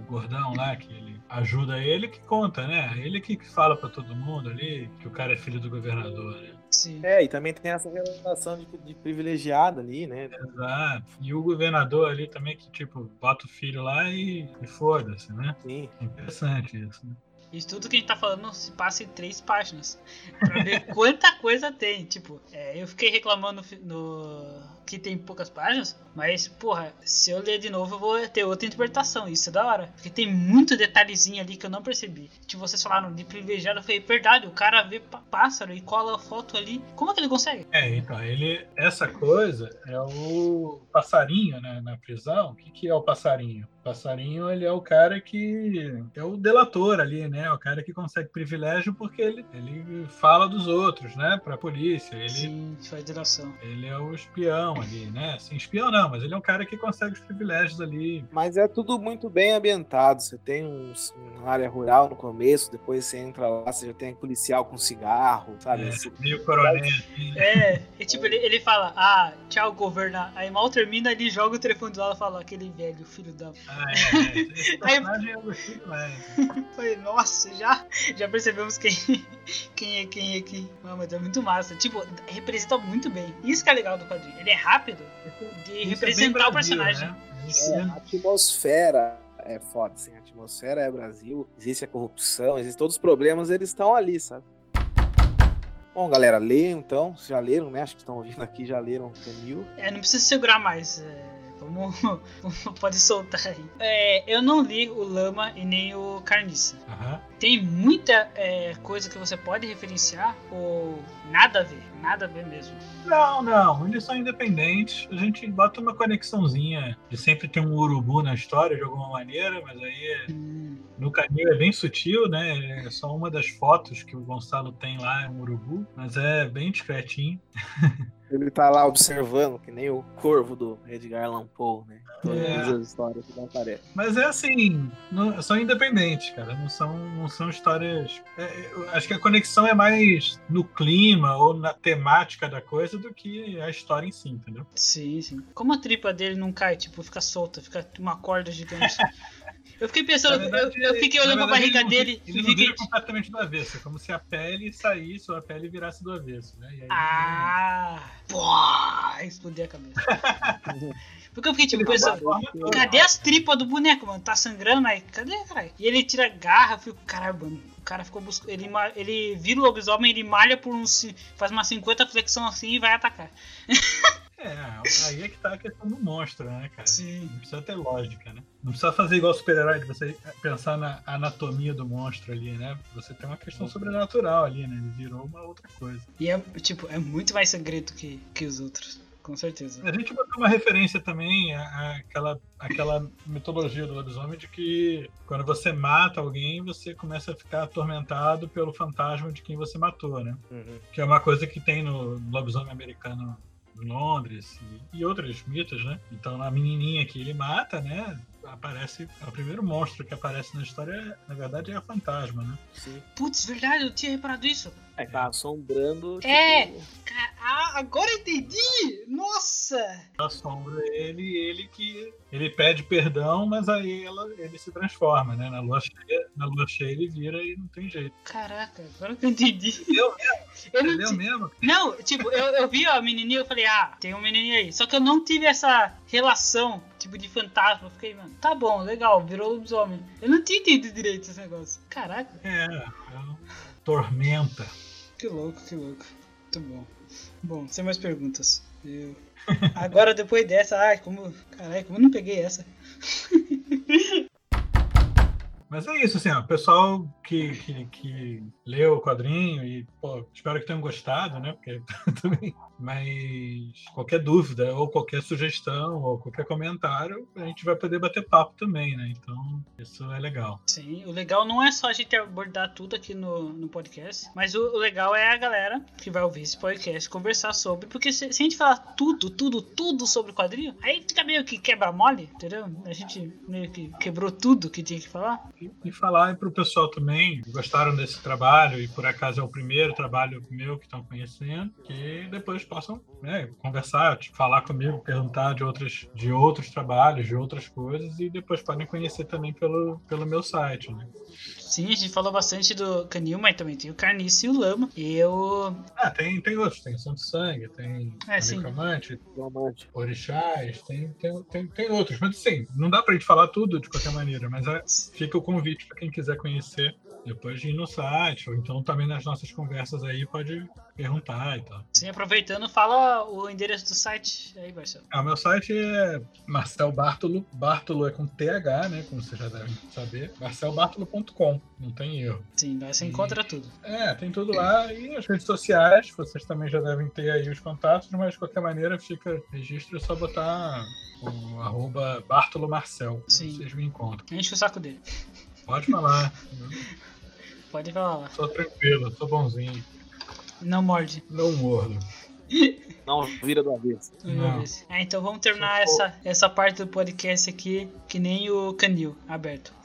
o gordão lá, que ele ajuda ele, que conta, né? Ele que fala pra todo mundo ali que o cara é filho do governador, né? Sim. É, e também tem essa relação de, de privilegiada ali, né? Exato. E o governador ali também que, tipo, bota o filho lá e, e foda-se, né? Sim. Interessante isso, né? Isso tudo que a gente tá falando se passa em três páginas. Pra ver quanta coisa tem. Tipo, é, eu fiquei reclamando no. que tem poucas páginas, mas, porra, se eu ler de novo, eu vou ter outra interpretação. Isso é da hora. Porque tem muito detalhezinho ali que eu não percebi. Tipo, vocês falaram de privilegiado, eu falei, verdade, o cara vê pá- pássaro e cola a foto ali. Como é que ele consegue? É, então, ele. Essa coisa é o passarinho, né? Na prisão. O que, que é o passarinho? O passarinho, ele é o cara que. É o delator ali, né? O cara que consegue privilégio porque ele, ele fala dos outros, né? Pra polícia. Ele, Sim, faz duração. ele é o espião ali, né? Assim, espião não, mas ele é um cara que consegue os privilégios ali. Mas é tudo muito bem ambientado. Você tem uns- uma área rural no começo, depois você entra lá, você já tem policial com cigarro, sabe? É, Você- meio coronel, assim? É, e tipo, ele, ele fala, ah, tchau, governar. Aí mal termina, ele joga o telefone do lado e fala, aquele velho, filho da. Ah, é, é. Esse personagem eu gostei demais. Nossa, já, já percebemos quem, quem é quem aqui. Não, mas é muito massa. Tipo, representa muito bem. Isso que é legal do quadrinho. Ele é rápido de Isso é representar o Brasil, personagem. né? É, a atmosfera é foda, assim. A atmosfera é Brasil, existe a corrupção, existem todos os problemas, eles estão ali, sabe? Bom, galera, leiam então. Já leram, né? Acho que estão ouvindo aqui, já leram Canil. É, não precisa segurar mais. é, pode soltar aí. É, eu não li o Lama e nem o Carniça. Aham. Tem muita é, coisa que você pode referenciar ou nada a ver. Nada a ver mesmo. Não, não, eles são independentes. A gente bota uma conexãozinha de sempre ter um urubu na história de alguma maneira, mas aí é- Hum, no canil é bem sutil, né? É só uma das fotos que o Gonçalo tem lá, é um urubu, mas é bem discretinho. Ele tá lá observando, que nem o corvo do Edgar Allan Poe, né? Todas É. as histórias que não aparecem. Mas é assim, não- são independentes, cara. Não são, não são histórias. é, eu acho que a conexão é mais no clima ou na temática da coisa do que a história em si, entendeu? sim, sim. Como a tripa dele não cai, tipo, fica solta, fica uma corda gigante. Eu fiquei pensando, verdade, eu, eu fiquei olhando pra verdade, barriga ele dele Ele e não fiquei. completamente do avesso, é como se a pele saísse ou a pele virasse do avesso, né? Aí, Ah! Pô, explodir a cabeça. Porque eu fiquei tipo, pensando, cadê as tripas do boneco, mano? Tá sangrando aí? Cadê, caralho? E ele tira garra, eu fico, caralho, mano. O cara ficou buscando. Ele, ele vira o lobisomem, ele malha por uns. faz uma 50 flexão assim e vai atacar. É, aí é que tá a questão do monstro, né, cara? Sim. Não precisa ter lógica, né? Não precisa fazer igual super-herói, de você pensar na anatomia do monstro ali, né? Você tem uma questão sobrenatural ali, né? Ele virou uma outra coisa. E é, tipo, é muito mais sangrento que, que os outros. Com certeza. A gente botou uma referência também à- àquela, àquela mitologia do lobisomem de que quando você mata alguém, você começa a ficar atormentado pelo fantasma de quem você matou, né? Uhum. Que é uma coisa que tem no lobisomem americano Londres e, e outros mitos, né? Então a menininha que ele mata, né? Aparece, é o primeiro monstro que aparece na história, na verdade, é a fantasma, né? Sim. Putz, verdade, eu tinha reparado isso. É, tá assombrando. É. tipo, Cara, ah, agora eu entendi! Nossa! assombra ele e ele que ele pede perdão, mas aí ela, ele se transforma, né? Na lua cheia, na lua cheia ele vira e não tem jeito. Caraca, agora que eu entendi. Eu Eu não, Entendeu mesmo? não tipo, eu, eu vi a menininha eu falei, ah, tem um menininho aí. Só que eu não tive essa relação, tipo, de fantasma. Eu fiquei, mano, tá bom, legal, virou lobisomem. Eu não tinha entendido direito esse negócio. Caraca, É, é tormenta. que louco, que louco. Muito bom. Bom, sem mais perguntas. Eu... Agora, depois dessa, ai, como. Caralho, como eu não peguei essa? Mas é isso, assim, ó, o pessoal que, que, que leu o quadrinho e, pô, espero que tenham gostado, né? Porque também. Mas qualquer dúvida, ou qualquer sugestão, ou qualquer comentário, a gente vai poder bater papo também, né? Então, isso é legal. Sim, o legal não é só a gente abordar tudo aqui no, no podcast, mas o, o legal é a galera que vai ouvir esse podcast conversar sobre, porque se, se a gente falar tudo, tudo, tudo sobre o quadrinho, aí fica meio que quebra mole, entendeu? A gente meio que quebrou tudo que tinha que falar. E, e falar para o pessoal também, gostaram desse trabalho, e por acaso é o primeiro trabalho meu que estão conhecendo, que depois possam né, conversar, tipo, falar comigo, perguntar de, outras, de outros trabalhos, de outras coisas, e depois podem conhecer também pelo, pelo meu site. Né? Sim, a gente falou bastante do Canil, mas também tem o Carniça e o Lama. E eu. Ah, tem, tem outros, tem Santo Sangue, tem É. Necromante. Orixás, tem, tem, tem, tem outros. Mas sim, não dá pra gente falar tudo de qualquer maneira, mas é, fica o convite para quem quiser conhecer. Depois de ir no site, ou então também nas nossas conversas aí, pode perguntar e tal. Sim, aproveitando, fala o endereço do site aí, Marcelo. Ah, o meu site é Marcel Bartolo. Bartolo é com TH, né? Como vocês já devem saber. marcelbartolo.com. Não tem erro. Sim, lá você encontra tudo. É, tem tudo lá. E as redes sociais, vocês também já devem ter aí os contatos, mas de qualquer maneira fica registro, é só botar o arroba Bartolo Marcel. Sim. Vocês me encontram. Enche o saco dele. Pode falar. Pode falar lá. sou tranquilo, sou bonzinho. Não morde. Não mordo. Não, vira do avesso. Não. Ah, então vamos terminar Só essa, essa parte do podcast aqui, que nem o canil aberto.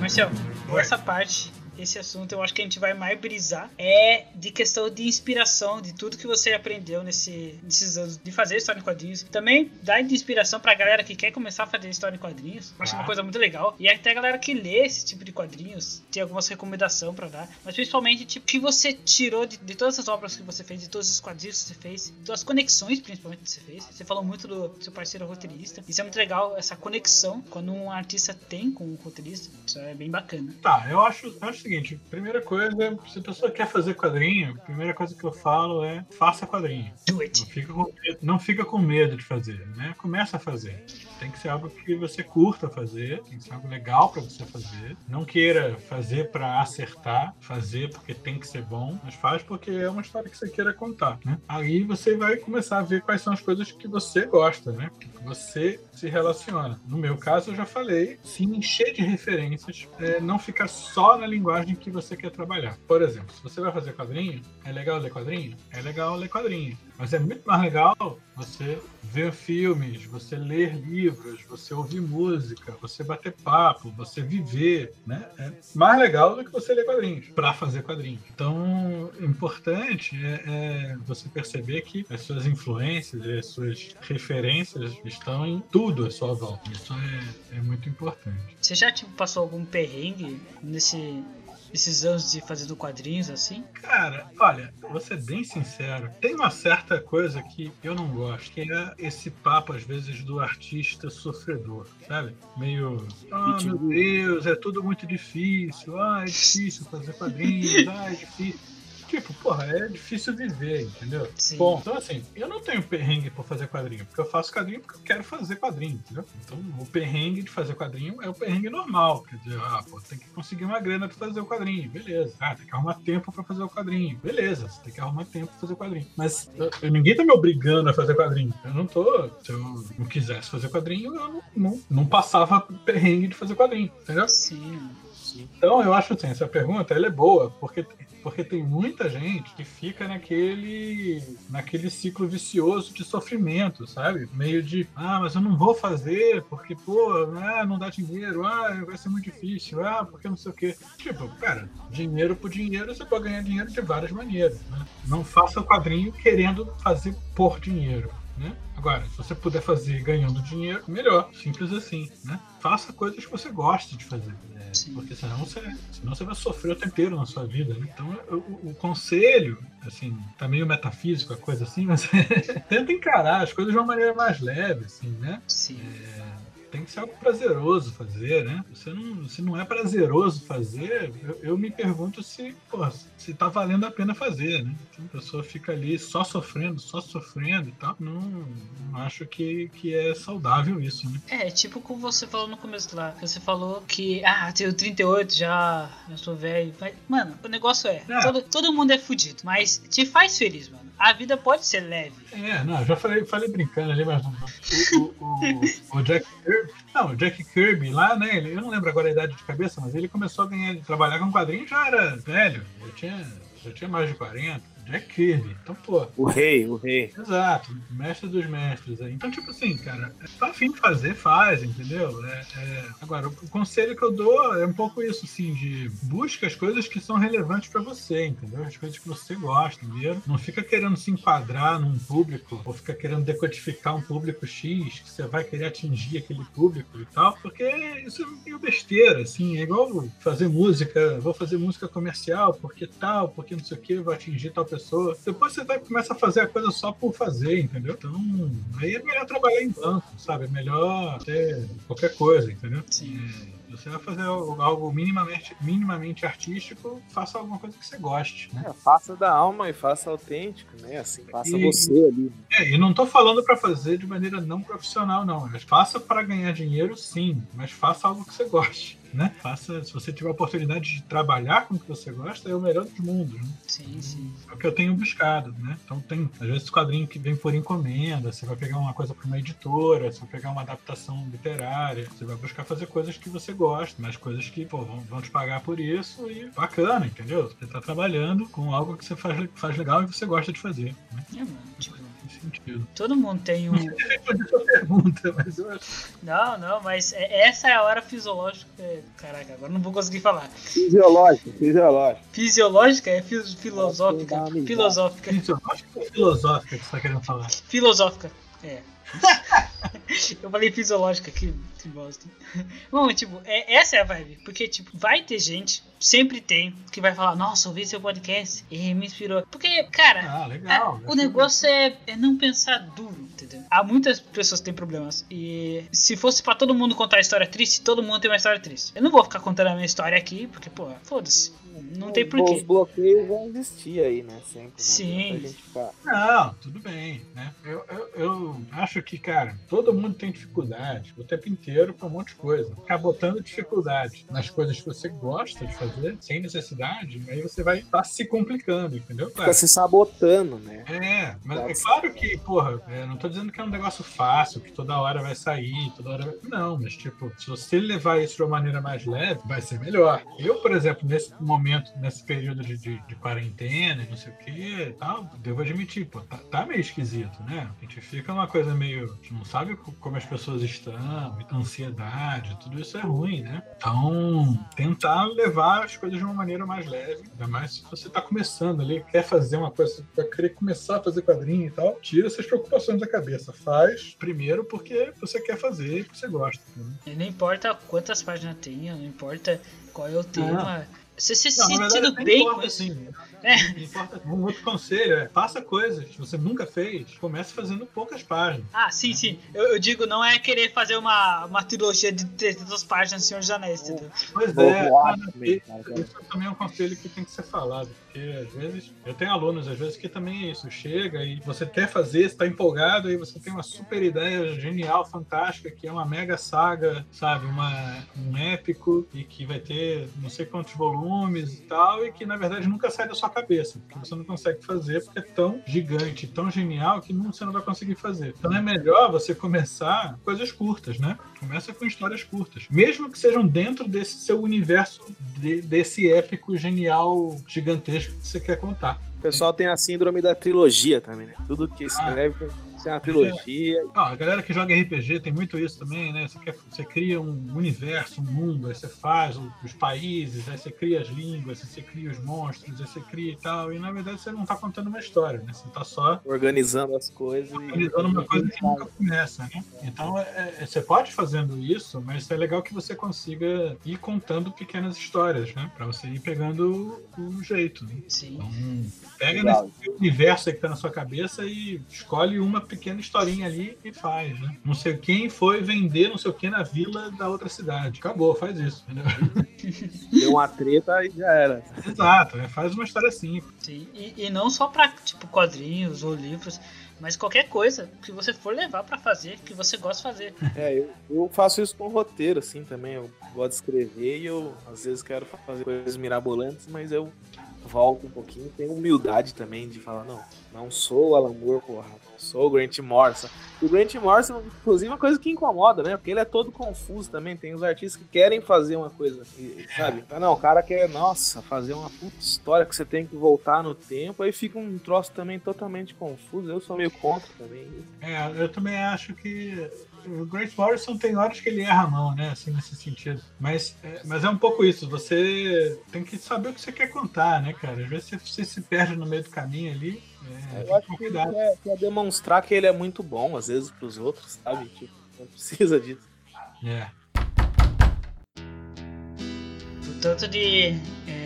Marcel, Oi. essa parte, esse assunto, eu acho que a gente vai mais brisar é de questão de inspiração, de tudo que você aprendeu nesse, nesses anos de fazer história em quadrinhos. Também dá de inspiração pra galera que quer começar a fazer história em quadrinhos. Acho Ah. uma coisa muito legal. E até a galera que lê esse tipo de quadrinhos tem algumas recomendações pra dar. Mas principalmente, tipo, o que você tirou de, de todas as obras que você fez, de todos os quadrinhos que você fez, das conexões principalmente que você fez. Você falou muito do seu parceiro roteirista. Isso é muito legal, essa conexão quando um artista tem com um roteirista. Isso é bem bacana. Tá, eu acho, eu acho o seguinte: primeira coisa, se a pessoa quer fazer quadrinho, a primeira coisa que eu falo é faça quadrinho. Do Não it. fica, com medo, não fica com medo de fazer, né? Começa a fazer. Tem que ser algo que você curta fazer, tem que ser algo legal para você fazer. Não queira fazer para acertar, fazer porque tem que ser bom, mas faz porque é uma história que você queira contar, né? Aí você vai começar a ver quais são as coisas que você gosta, né? Que você se relaciona. No meu caso, eu já falei, se encher de referências, é, não ficar só na linguagem que você quer trabalhar. Por exemplo, se você vai fazer quadrinho, é legal ler quadrinho? É legal ler quadrinho. Mas é muito mais legal você ver filmes, você ler livros, você ouvir música, você bater papo, você viver, né? É mais legal do que você ler quadrinhos, para fazer quadrinhos. Então, importante é, é, você perceber que as suas influências e as suas referências estão em tudo à sua volta. Isso é, é muito importante. Você já tipo, passou algum perrengue nesse esses anos de fazendo quadrinhos assim? Cara, olha, vou ser bem sincero. Tem uma certa coisa que eu não gosto, que é esse papo, às vezes, do artista sofredor, sabe? Meio. Ah, meu Deus, é tudo muito difícil. Ah, é difícil fazer quadrinhos. Ah, é difícil. Porra, é difícil viver, entendeu? Sim. Bom, então assim, eu não tenho perrengue por fazer quadrinho, porque eu faço quadrinho porque eu quero fazer quadrinho, entendeu? Então o perrengue de fazer quadrinho é o perrengue normal. Quer dizer, ah, pô, tem que conseguir uma grana pra fazer o quadrinho, beleza. Ah, tem que arrumar tempo pra fazer o quadrinho, beleza. Você tem que arrumar tempo pra fazer o quadrinho. Mas eu- ninguém tá me obrigando a fazer quadrinho. Eu não tô. Se eu não quisesse fazer quadrinho, eu não, não, não passava perrengue de fazer quadrinho, entendeu? Sim. Então, eu acho assim, essa pergunta ela é boa, porque, porque tem muita gente que fica naquele, naquele ciclo vicioso de sofrimento, sabe? Meio de, ah, mas eu não vou fazer porque, pô, ah, não dá dinheiro, ah, vai ser muito difícil, ah, porque não sei o quê. Tipo, cara, dinheiro por dinheiro, você pode ganhar dinheiro de várias maneiras, né? Não faça o quadrinho querendo fazer por dinheiro. Né? Agora, se você puder fazer ganhando dinheiro, melhor. Simples assim. Né? Faça coisas que você goste de fazer. É, Sim. porque senão você, senão você vai sofrer o tempo inteiro na sua vida. Né? Então, o, o conselho, assim, tá meio metafísico a coisa assim, mas tenta encarar as coisas de uma maneira mais leve, assim, né? Sim. Tem que ser algo prazeroso fazer, né? Se não, se não é prazeroso fazer, eu, eu me pergunto se, pô, se tá valendo a pena fazer, né? Se a pessoa fica ali só sofrendo, só sofrendo e tal, não, não acho que, que é saudável isso, né? É, tipo como você falou no começo lá. Você falou que, ah, tenho 38 já, eu sou velho. Mas, mano, o negócio é, É. Todo, todo mundo é fudido, mas te faz feliz, mano. A vida pode ser leve. É, não, eu já falei, falei brincando ali, mas o, o, o, o Jack Kirby, não, o Jack Kirby lá, né, ele, eu não lembro agora a idade de cabeça, mas ele começou a ganhar, trabalhar com quadrinho já era velho, já tinha, já tinha mais de 40. Jack Kirby. Então, pô, O rei, o rei. Exato, mestre dos mestres. aí. Então, tipo assim, cara, tá afim de fazer, faz, entendeu? É, é- Agora, o, conselho que eu dou é um pouco isso, assim, de busca as coisas que são relevantes pra você, entendeu? As coisas que você gosta, entendeu? Não fica querendo se enquadrar num público, ou fica querendo decodificar um público X, que você vai querer atingir aquele público e tal, porque isso é meio besteira, assim, é igual fazer música, vou fazer música comercial, porque tal, porque não sei o que, vou atingir tal pessoa. Depois você vai começa a fazer a coisa só por fazer, entendeu? Então, aí é melhor trabalhar em banco, sabe? É melhor ter qualquer coisa, entendeu? Sim. É, você vai fazer algo algo minimamente, minimamente artístico, faça alguma coisa que você goste, né? É, faça da alma e faça autêntico, né? Assim, faça E- você ali. É, e não tô falando para fazer de maneira não profissional, não. Mas faça para ganhar dinheiro, sim. Mas faça algo que você goste, né? Faça, se você tiver a oportunidade de trabalhar com o que você gosta, é o melhor dos mundos, né? Sim, sim. É o que eu tenho buscado, né? Então tem, às vezes, quadrinho que vem por encomenda, você vai pegar uma coisa para uma editora, você vai pegar uma adaptação literária, você vai buscar fazer coisas que você gosta, mas coisas que, pô, vão, vão te pagar por isso e bacana, entendeu? Você tá trabalhando com algo que você faz, faz legal e você gosta de fazer, né? É, tipo, sentido. todo mundo tem um. Pergunta, mas eu acho Não, não, mas é- essa é a hora fisiológica. é- Caraca, agora não vou conseguir falar. Fisiológico, fisiológico. Fisiológica é fis- filosófica. Filosófica. Fisiológica ou filosófica que você tá querendo falar? Filosófica. É. Eu falei fisiológica, que, que bosta. Bom, tipo, é, essa é a vibe. Porque, tipo, vai ter gente, sempre tem, que vai falar, nossa, ouvi seu podcast e me inspirou. Porque, cara, Ah, legal. é, o negócio é, é não pensar duro, entendeu? Há muitas pessoas que têm problemas. E se fosse pra todo mundo contar a história triste, todo mundo tem uma história triste. Eu não vou ficar contando a minha história aqui, porque, pô, foda-se. Não tem Os porquê. bloqueios vão existir aí, né? Sempre. Né? Sim. Ficar. Não, tudo bem, né? Eu acho que, cara, todo mundo tem dificuldade o tempo inteiro com um monte de coisa. Ficar botando dificuldade nas coisas que você gosta de fazer, sem necessidade, aí você vai estar tá se complicando, entendeu? Fica se sabotando, né? É, mas é claro que, porra, é, não tô dizendo que é um negócio fácil, que toda hora vai sair, toda hora vai... Não, mas tipo, se você levar isso de uma maneira mais leve, vai ser melhor. Eu, por exemplo, nesse momento, nesse período de, de, de quarentena, não sei o que tal, devo admitir, pô, tá, tá, meio esquisito, né? A gente fica uma coisa meio. A gente não sabe como as pessoas estão, ansiedade, tudo isso é ruim, né? Então, tentar levar as coisas de uma maneira mais leve, ainda mais se você tá começando ali, quer fazer uma coisa, vai querer começar a fazer quadrinho e tal, tira essas preocupações da cabeça. Faz primeiro porque você quer fazer e você gosta. Né? Não importa quantas páginas tenha, não importa qual é o tema. Você se sentindo bem importa, com Assim, é. Importa, um outro conselho é faça coisas que você nunca fez, comece fazendo poucas páginas. Ah, sim, sim. Eu, eu digo, não é querer fazer uma, uma trilogia de 300 páginas Senhor dos Anéis, entendeu? Pois é, isso também é um conselho que tem que ser falado. Porque às vezes, eu tenho alunos, às vezes, que também é isso. Chega e você quer fazer, está empolgado, e você tem uma super ideia genial, fantástica, que é uma mega saga, sabe? Uma, um épico, e que vai ter não sei quantos volumes e tal, e que na verdade nunca sai da sua cabeça, porque você não consegue fazer porque é tão gigante, tão genial que não, você não vai conseguir fazer. Então é melhor você começar coisas curtas, né? Começa com histórias curtas, mesmo que sejam dentro desse seu universo, de, desse épico genial gigantesco que você quer contar. O pessoal tem a síndrome da trilogia também, né? Tudo que escreve ah tem uma trilogia. Ah, a galera que joga RPG tem muito isso também, né? Você, quer, você cria um universo, um mundo, aí você faz os países, aí você cria as línguas, aí você cria os monstros, aí você cria e tal. E na verdade você não está contando uma história, né? Você está só organizando as coisas. Organizando uma coisa que nunca começa, né? Então é, é, você pode fazendo isso, mas é legal que você consiga ir contando pequenas histórias, né? Pra você ir pegando o jeito. Né? Sim. Então, pega legal. nesse universo aí que tá na sua cabeça e escolhe uma pequena historinha ali e faz, né? Não sei quem foi vender não sei o que na vila da outra cidade. Acabou, faz isso, entendeu? Deu uma treta e já era. Exato, é, faz uma história simples. Sim, e, e não só para tipo quadrinhos ou livros, mas qualquer coisa que você for levar para fazer, que você gosta de fazer. É, eu, eu, faço isso com roteiro, assim, também. Eu gosto de escrever e eu, às vezes, quero fazer coisas mirabolantes, mas eu volto um pouquinho. Tenho humildade também de falar, não, não sou o Alan Moore, porra Sou o Grant Morrison. O Grant Morrison, inclusive, é uma coisa que incomoda, né? Porque ele é todo confuso também. Tem os artistas que querem fazer uma coisa, sabe? Não, o cara quer, nossa, fazer uma puta história que você tem que voltar no tempo. Aí fica um troço também totalmente confuso. Eu sou meio contra também. É, eu também acho que o Grant Morrison tem horas que ele erra a mão, né? Assim, nesse sentido. Mas é, mas é um pouco isso. Você tem que saber o que você quer contar, né, cara? Às vezes você se perde no meio do caminho ali. É, eu acho que ele quer, quer, demonstrar que ele é muito bom, às vezes, pros outros, sabe? Tipo, não precisa disso. É. O tanto de, é,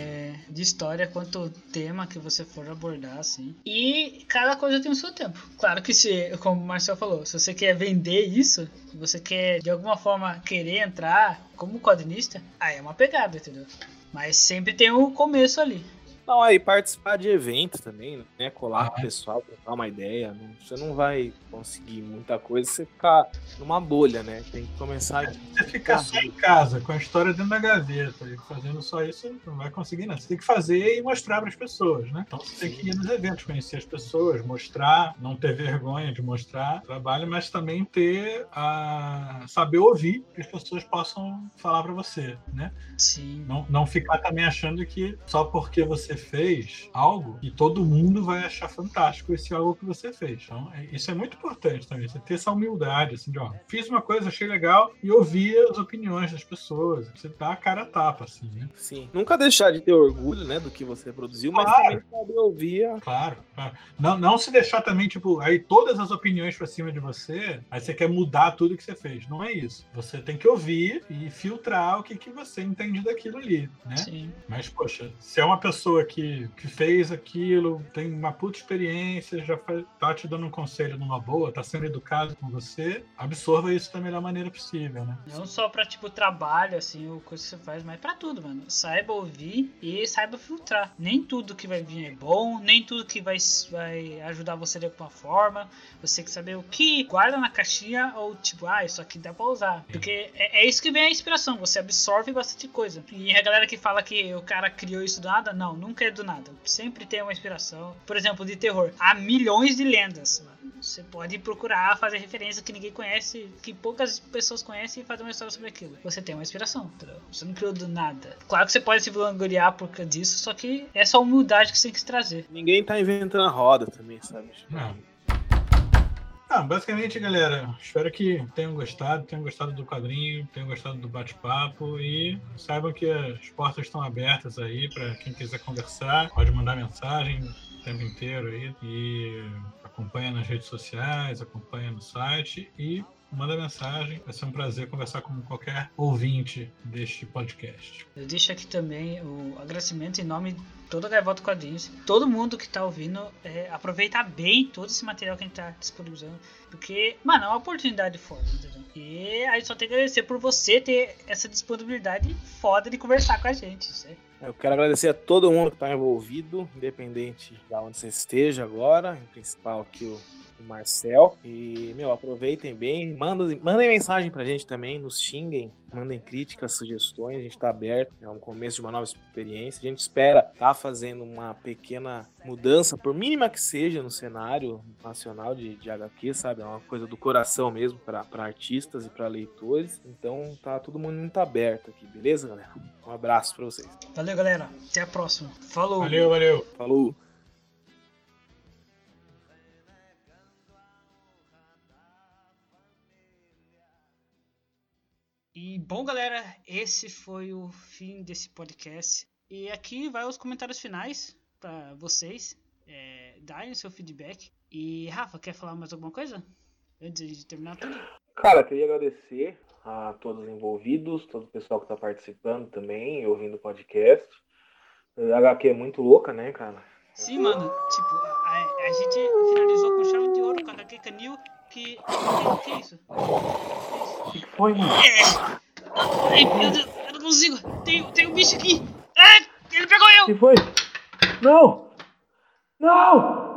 de história quanto tema que você for abordar, assim. E cada coisa tem o seu tempo. Claro que se, como o Marcel falou, se você quer vender isso, se você quer de alguma forma querer entrar como quadrinista, aí é uma pegada, entendeu? Mas sempre tem o começo ali. Não, aí participar de evento também, né? Colar com o pessoal, trocar uma ideia. Não, você não vai conseguir muita coisa se você ficar numa bolha, né? Tem que começar. É, você ficar só em casa, com a história dentro da gaveta, e fazendo só isso, não vai conseguir nada. Você tem que fazer e mostrar para as pessoas, né? Então você tem que ir nos eventos, conhecer as pessoas, mostrar, não ter vergonha de mostrar o trabalho, mas também ter a saber ouvir que as pessoas possam falar para você, né? Sim. Não, não ficar também achando que só porque você fez algo e todo mundo vai achar fantástico esse algo que você fez. Então, é, isso é muito importante também, você ter essa humildade, assim, de, ó, fiz uma coisa, achei legal e ouvir as opiniões das pessoas. Você dá a cara a tapa, assim, né? Sim. Nunca deixar de ter orgulho, né, do que você produziu, mas claro. também saber ouvir. A... Claro, claro. Não, não se deixar também, tipo, aí todas as opiniões pra cima de você, aí você quer mudar tudo que você fez. Não é isso. Você tem que ouvir e filtrar o que, que você entende daquilo ali, né? Sim. Mas, poxa, se é uma pessoa pessoa que, que fez aquilo, tem uma puta experiência, já faz, tá te dando um conselho numa boa, tá sendo educado com você, absorva isso da melhor maneira possível, né? Não só pra, tipo, trabalho, assim, ou coisa que você faz, mas pra tudo, mano. Saiba ouvir e saiba filtrar. Nem tudo que vai vir é bom, nem tudo que vai, vai ajudar você de alguma forma. Você tem que saber o que guarda na caixinha ou, tipo, ah, isso aqui dá pra usar. Porque é, é isso que vem a inspiração, você absorve bastante coisa. E a galera que fala que o cara criou isso do nada, não, nunca é do nada. Sempre tem uma inspiração. Por exemplo, de terror. Há milhões de lendas. Você pode procurar fazer referência que ninguém conhece, que poucas pessoas conhecem e fazer uma história sobre aquilo. Você tem uma inspiração, entendeu? Você não criou do nada. Claro que você pode se vangloriar por causa disso, só que é só humildade que você tem que trazer. Ninguém tá inventando a roda também, sabe? Não. Ah, basicamente, galera, espero que tenham gostado, tenham gostado do quadrinho, tenham gostado do bate-papo e saibam que as portas estão abertas aí para quem quiser conversar, pode mandar mensagem o tempo inteiro aí e acompanha nas redes sociais, acompanha no site e manda mensagem. Vai ser um prazer conversar com qualquer ouvinte deste podcast. Eu deixo aqui também o agradecimento em nome de toda a Gaivota Quadrinhos. Todo mundo que tá ouvindo, é, aproveitar bem todo esse material que a gente tá disponibilizando. Porque, mano, é uma oportunidade foda, entendeu? E a gente só tem que agradecer por você ter essa disponibilidade foda de conversar com a gente. Certo? Eu quero agradecer a todo mundo que está envolvido, independente de onde você esteja agora, em principal aqui o Marcel. E, meu, aproveitem bem. Mandem, mandem mensagem pra gente também, nos xinguem, mandem críticas, sugestões. A gente tá aberto. É um começo de uma nova experiência. A gente espera tá fazendo uma pequena mudança, por mínima que seja, no cenário nacional de, de HQ, sabe? É uma coisa do coração mesmo para artistas e para leitores. Então tá todo mundo muito aberto aqui, beleza, galera? Um abraço para vocês. Valeu, galera. Até a próxima. Falou. Valeu, valeu. Falou. E bom, galera, esse foi o fim desse podcast. E aqui vai os comentários finais para vocês é, darem seu feedback. E Rafa, quer falar mais alguma coisa antes de terminar tudo? Cara, queria agradecer a todos os envolvidos, todo o pessoal que está participando também, ouvindo o podcast. A HQ é muito louca, né, cara? Sim, mano. Tipo, a, a gente finalizou com chave de ouro com a HQ Canil. Que. O que, que é isso? O que foi, mano? É. Ai, meu Deus, eu não consigo. Tem, tem um bicho aqui. Ai, ele pegou eu. O que foi? Não! Não!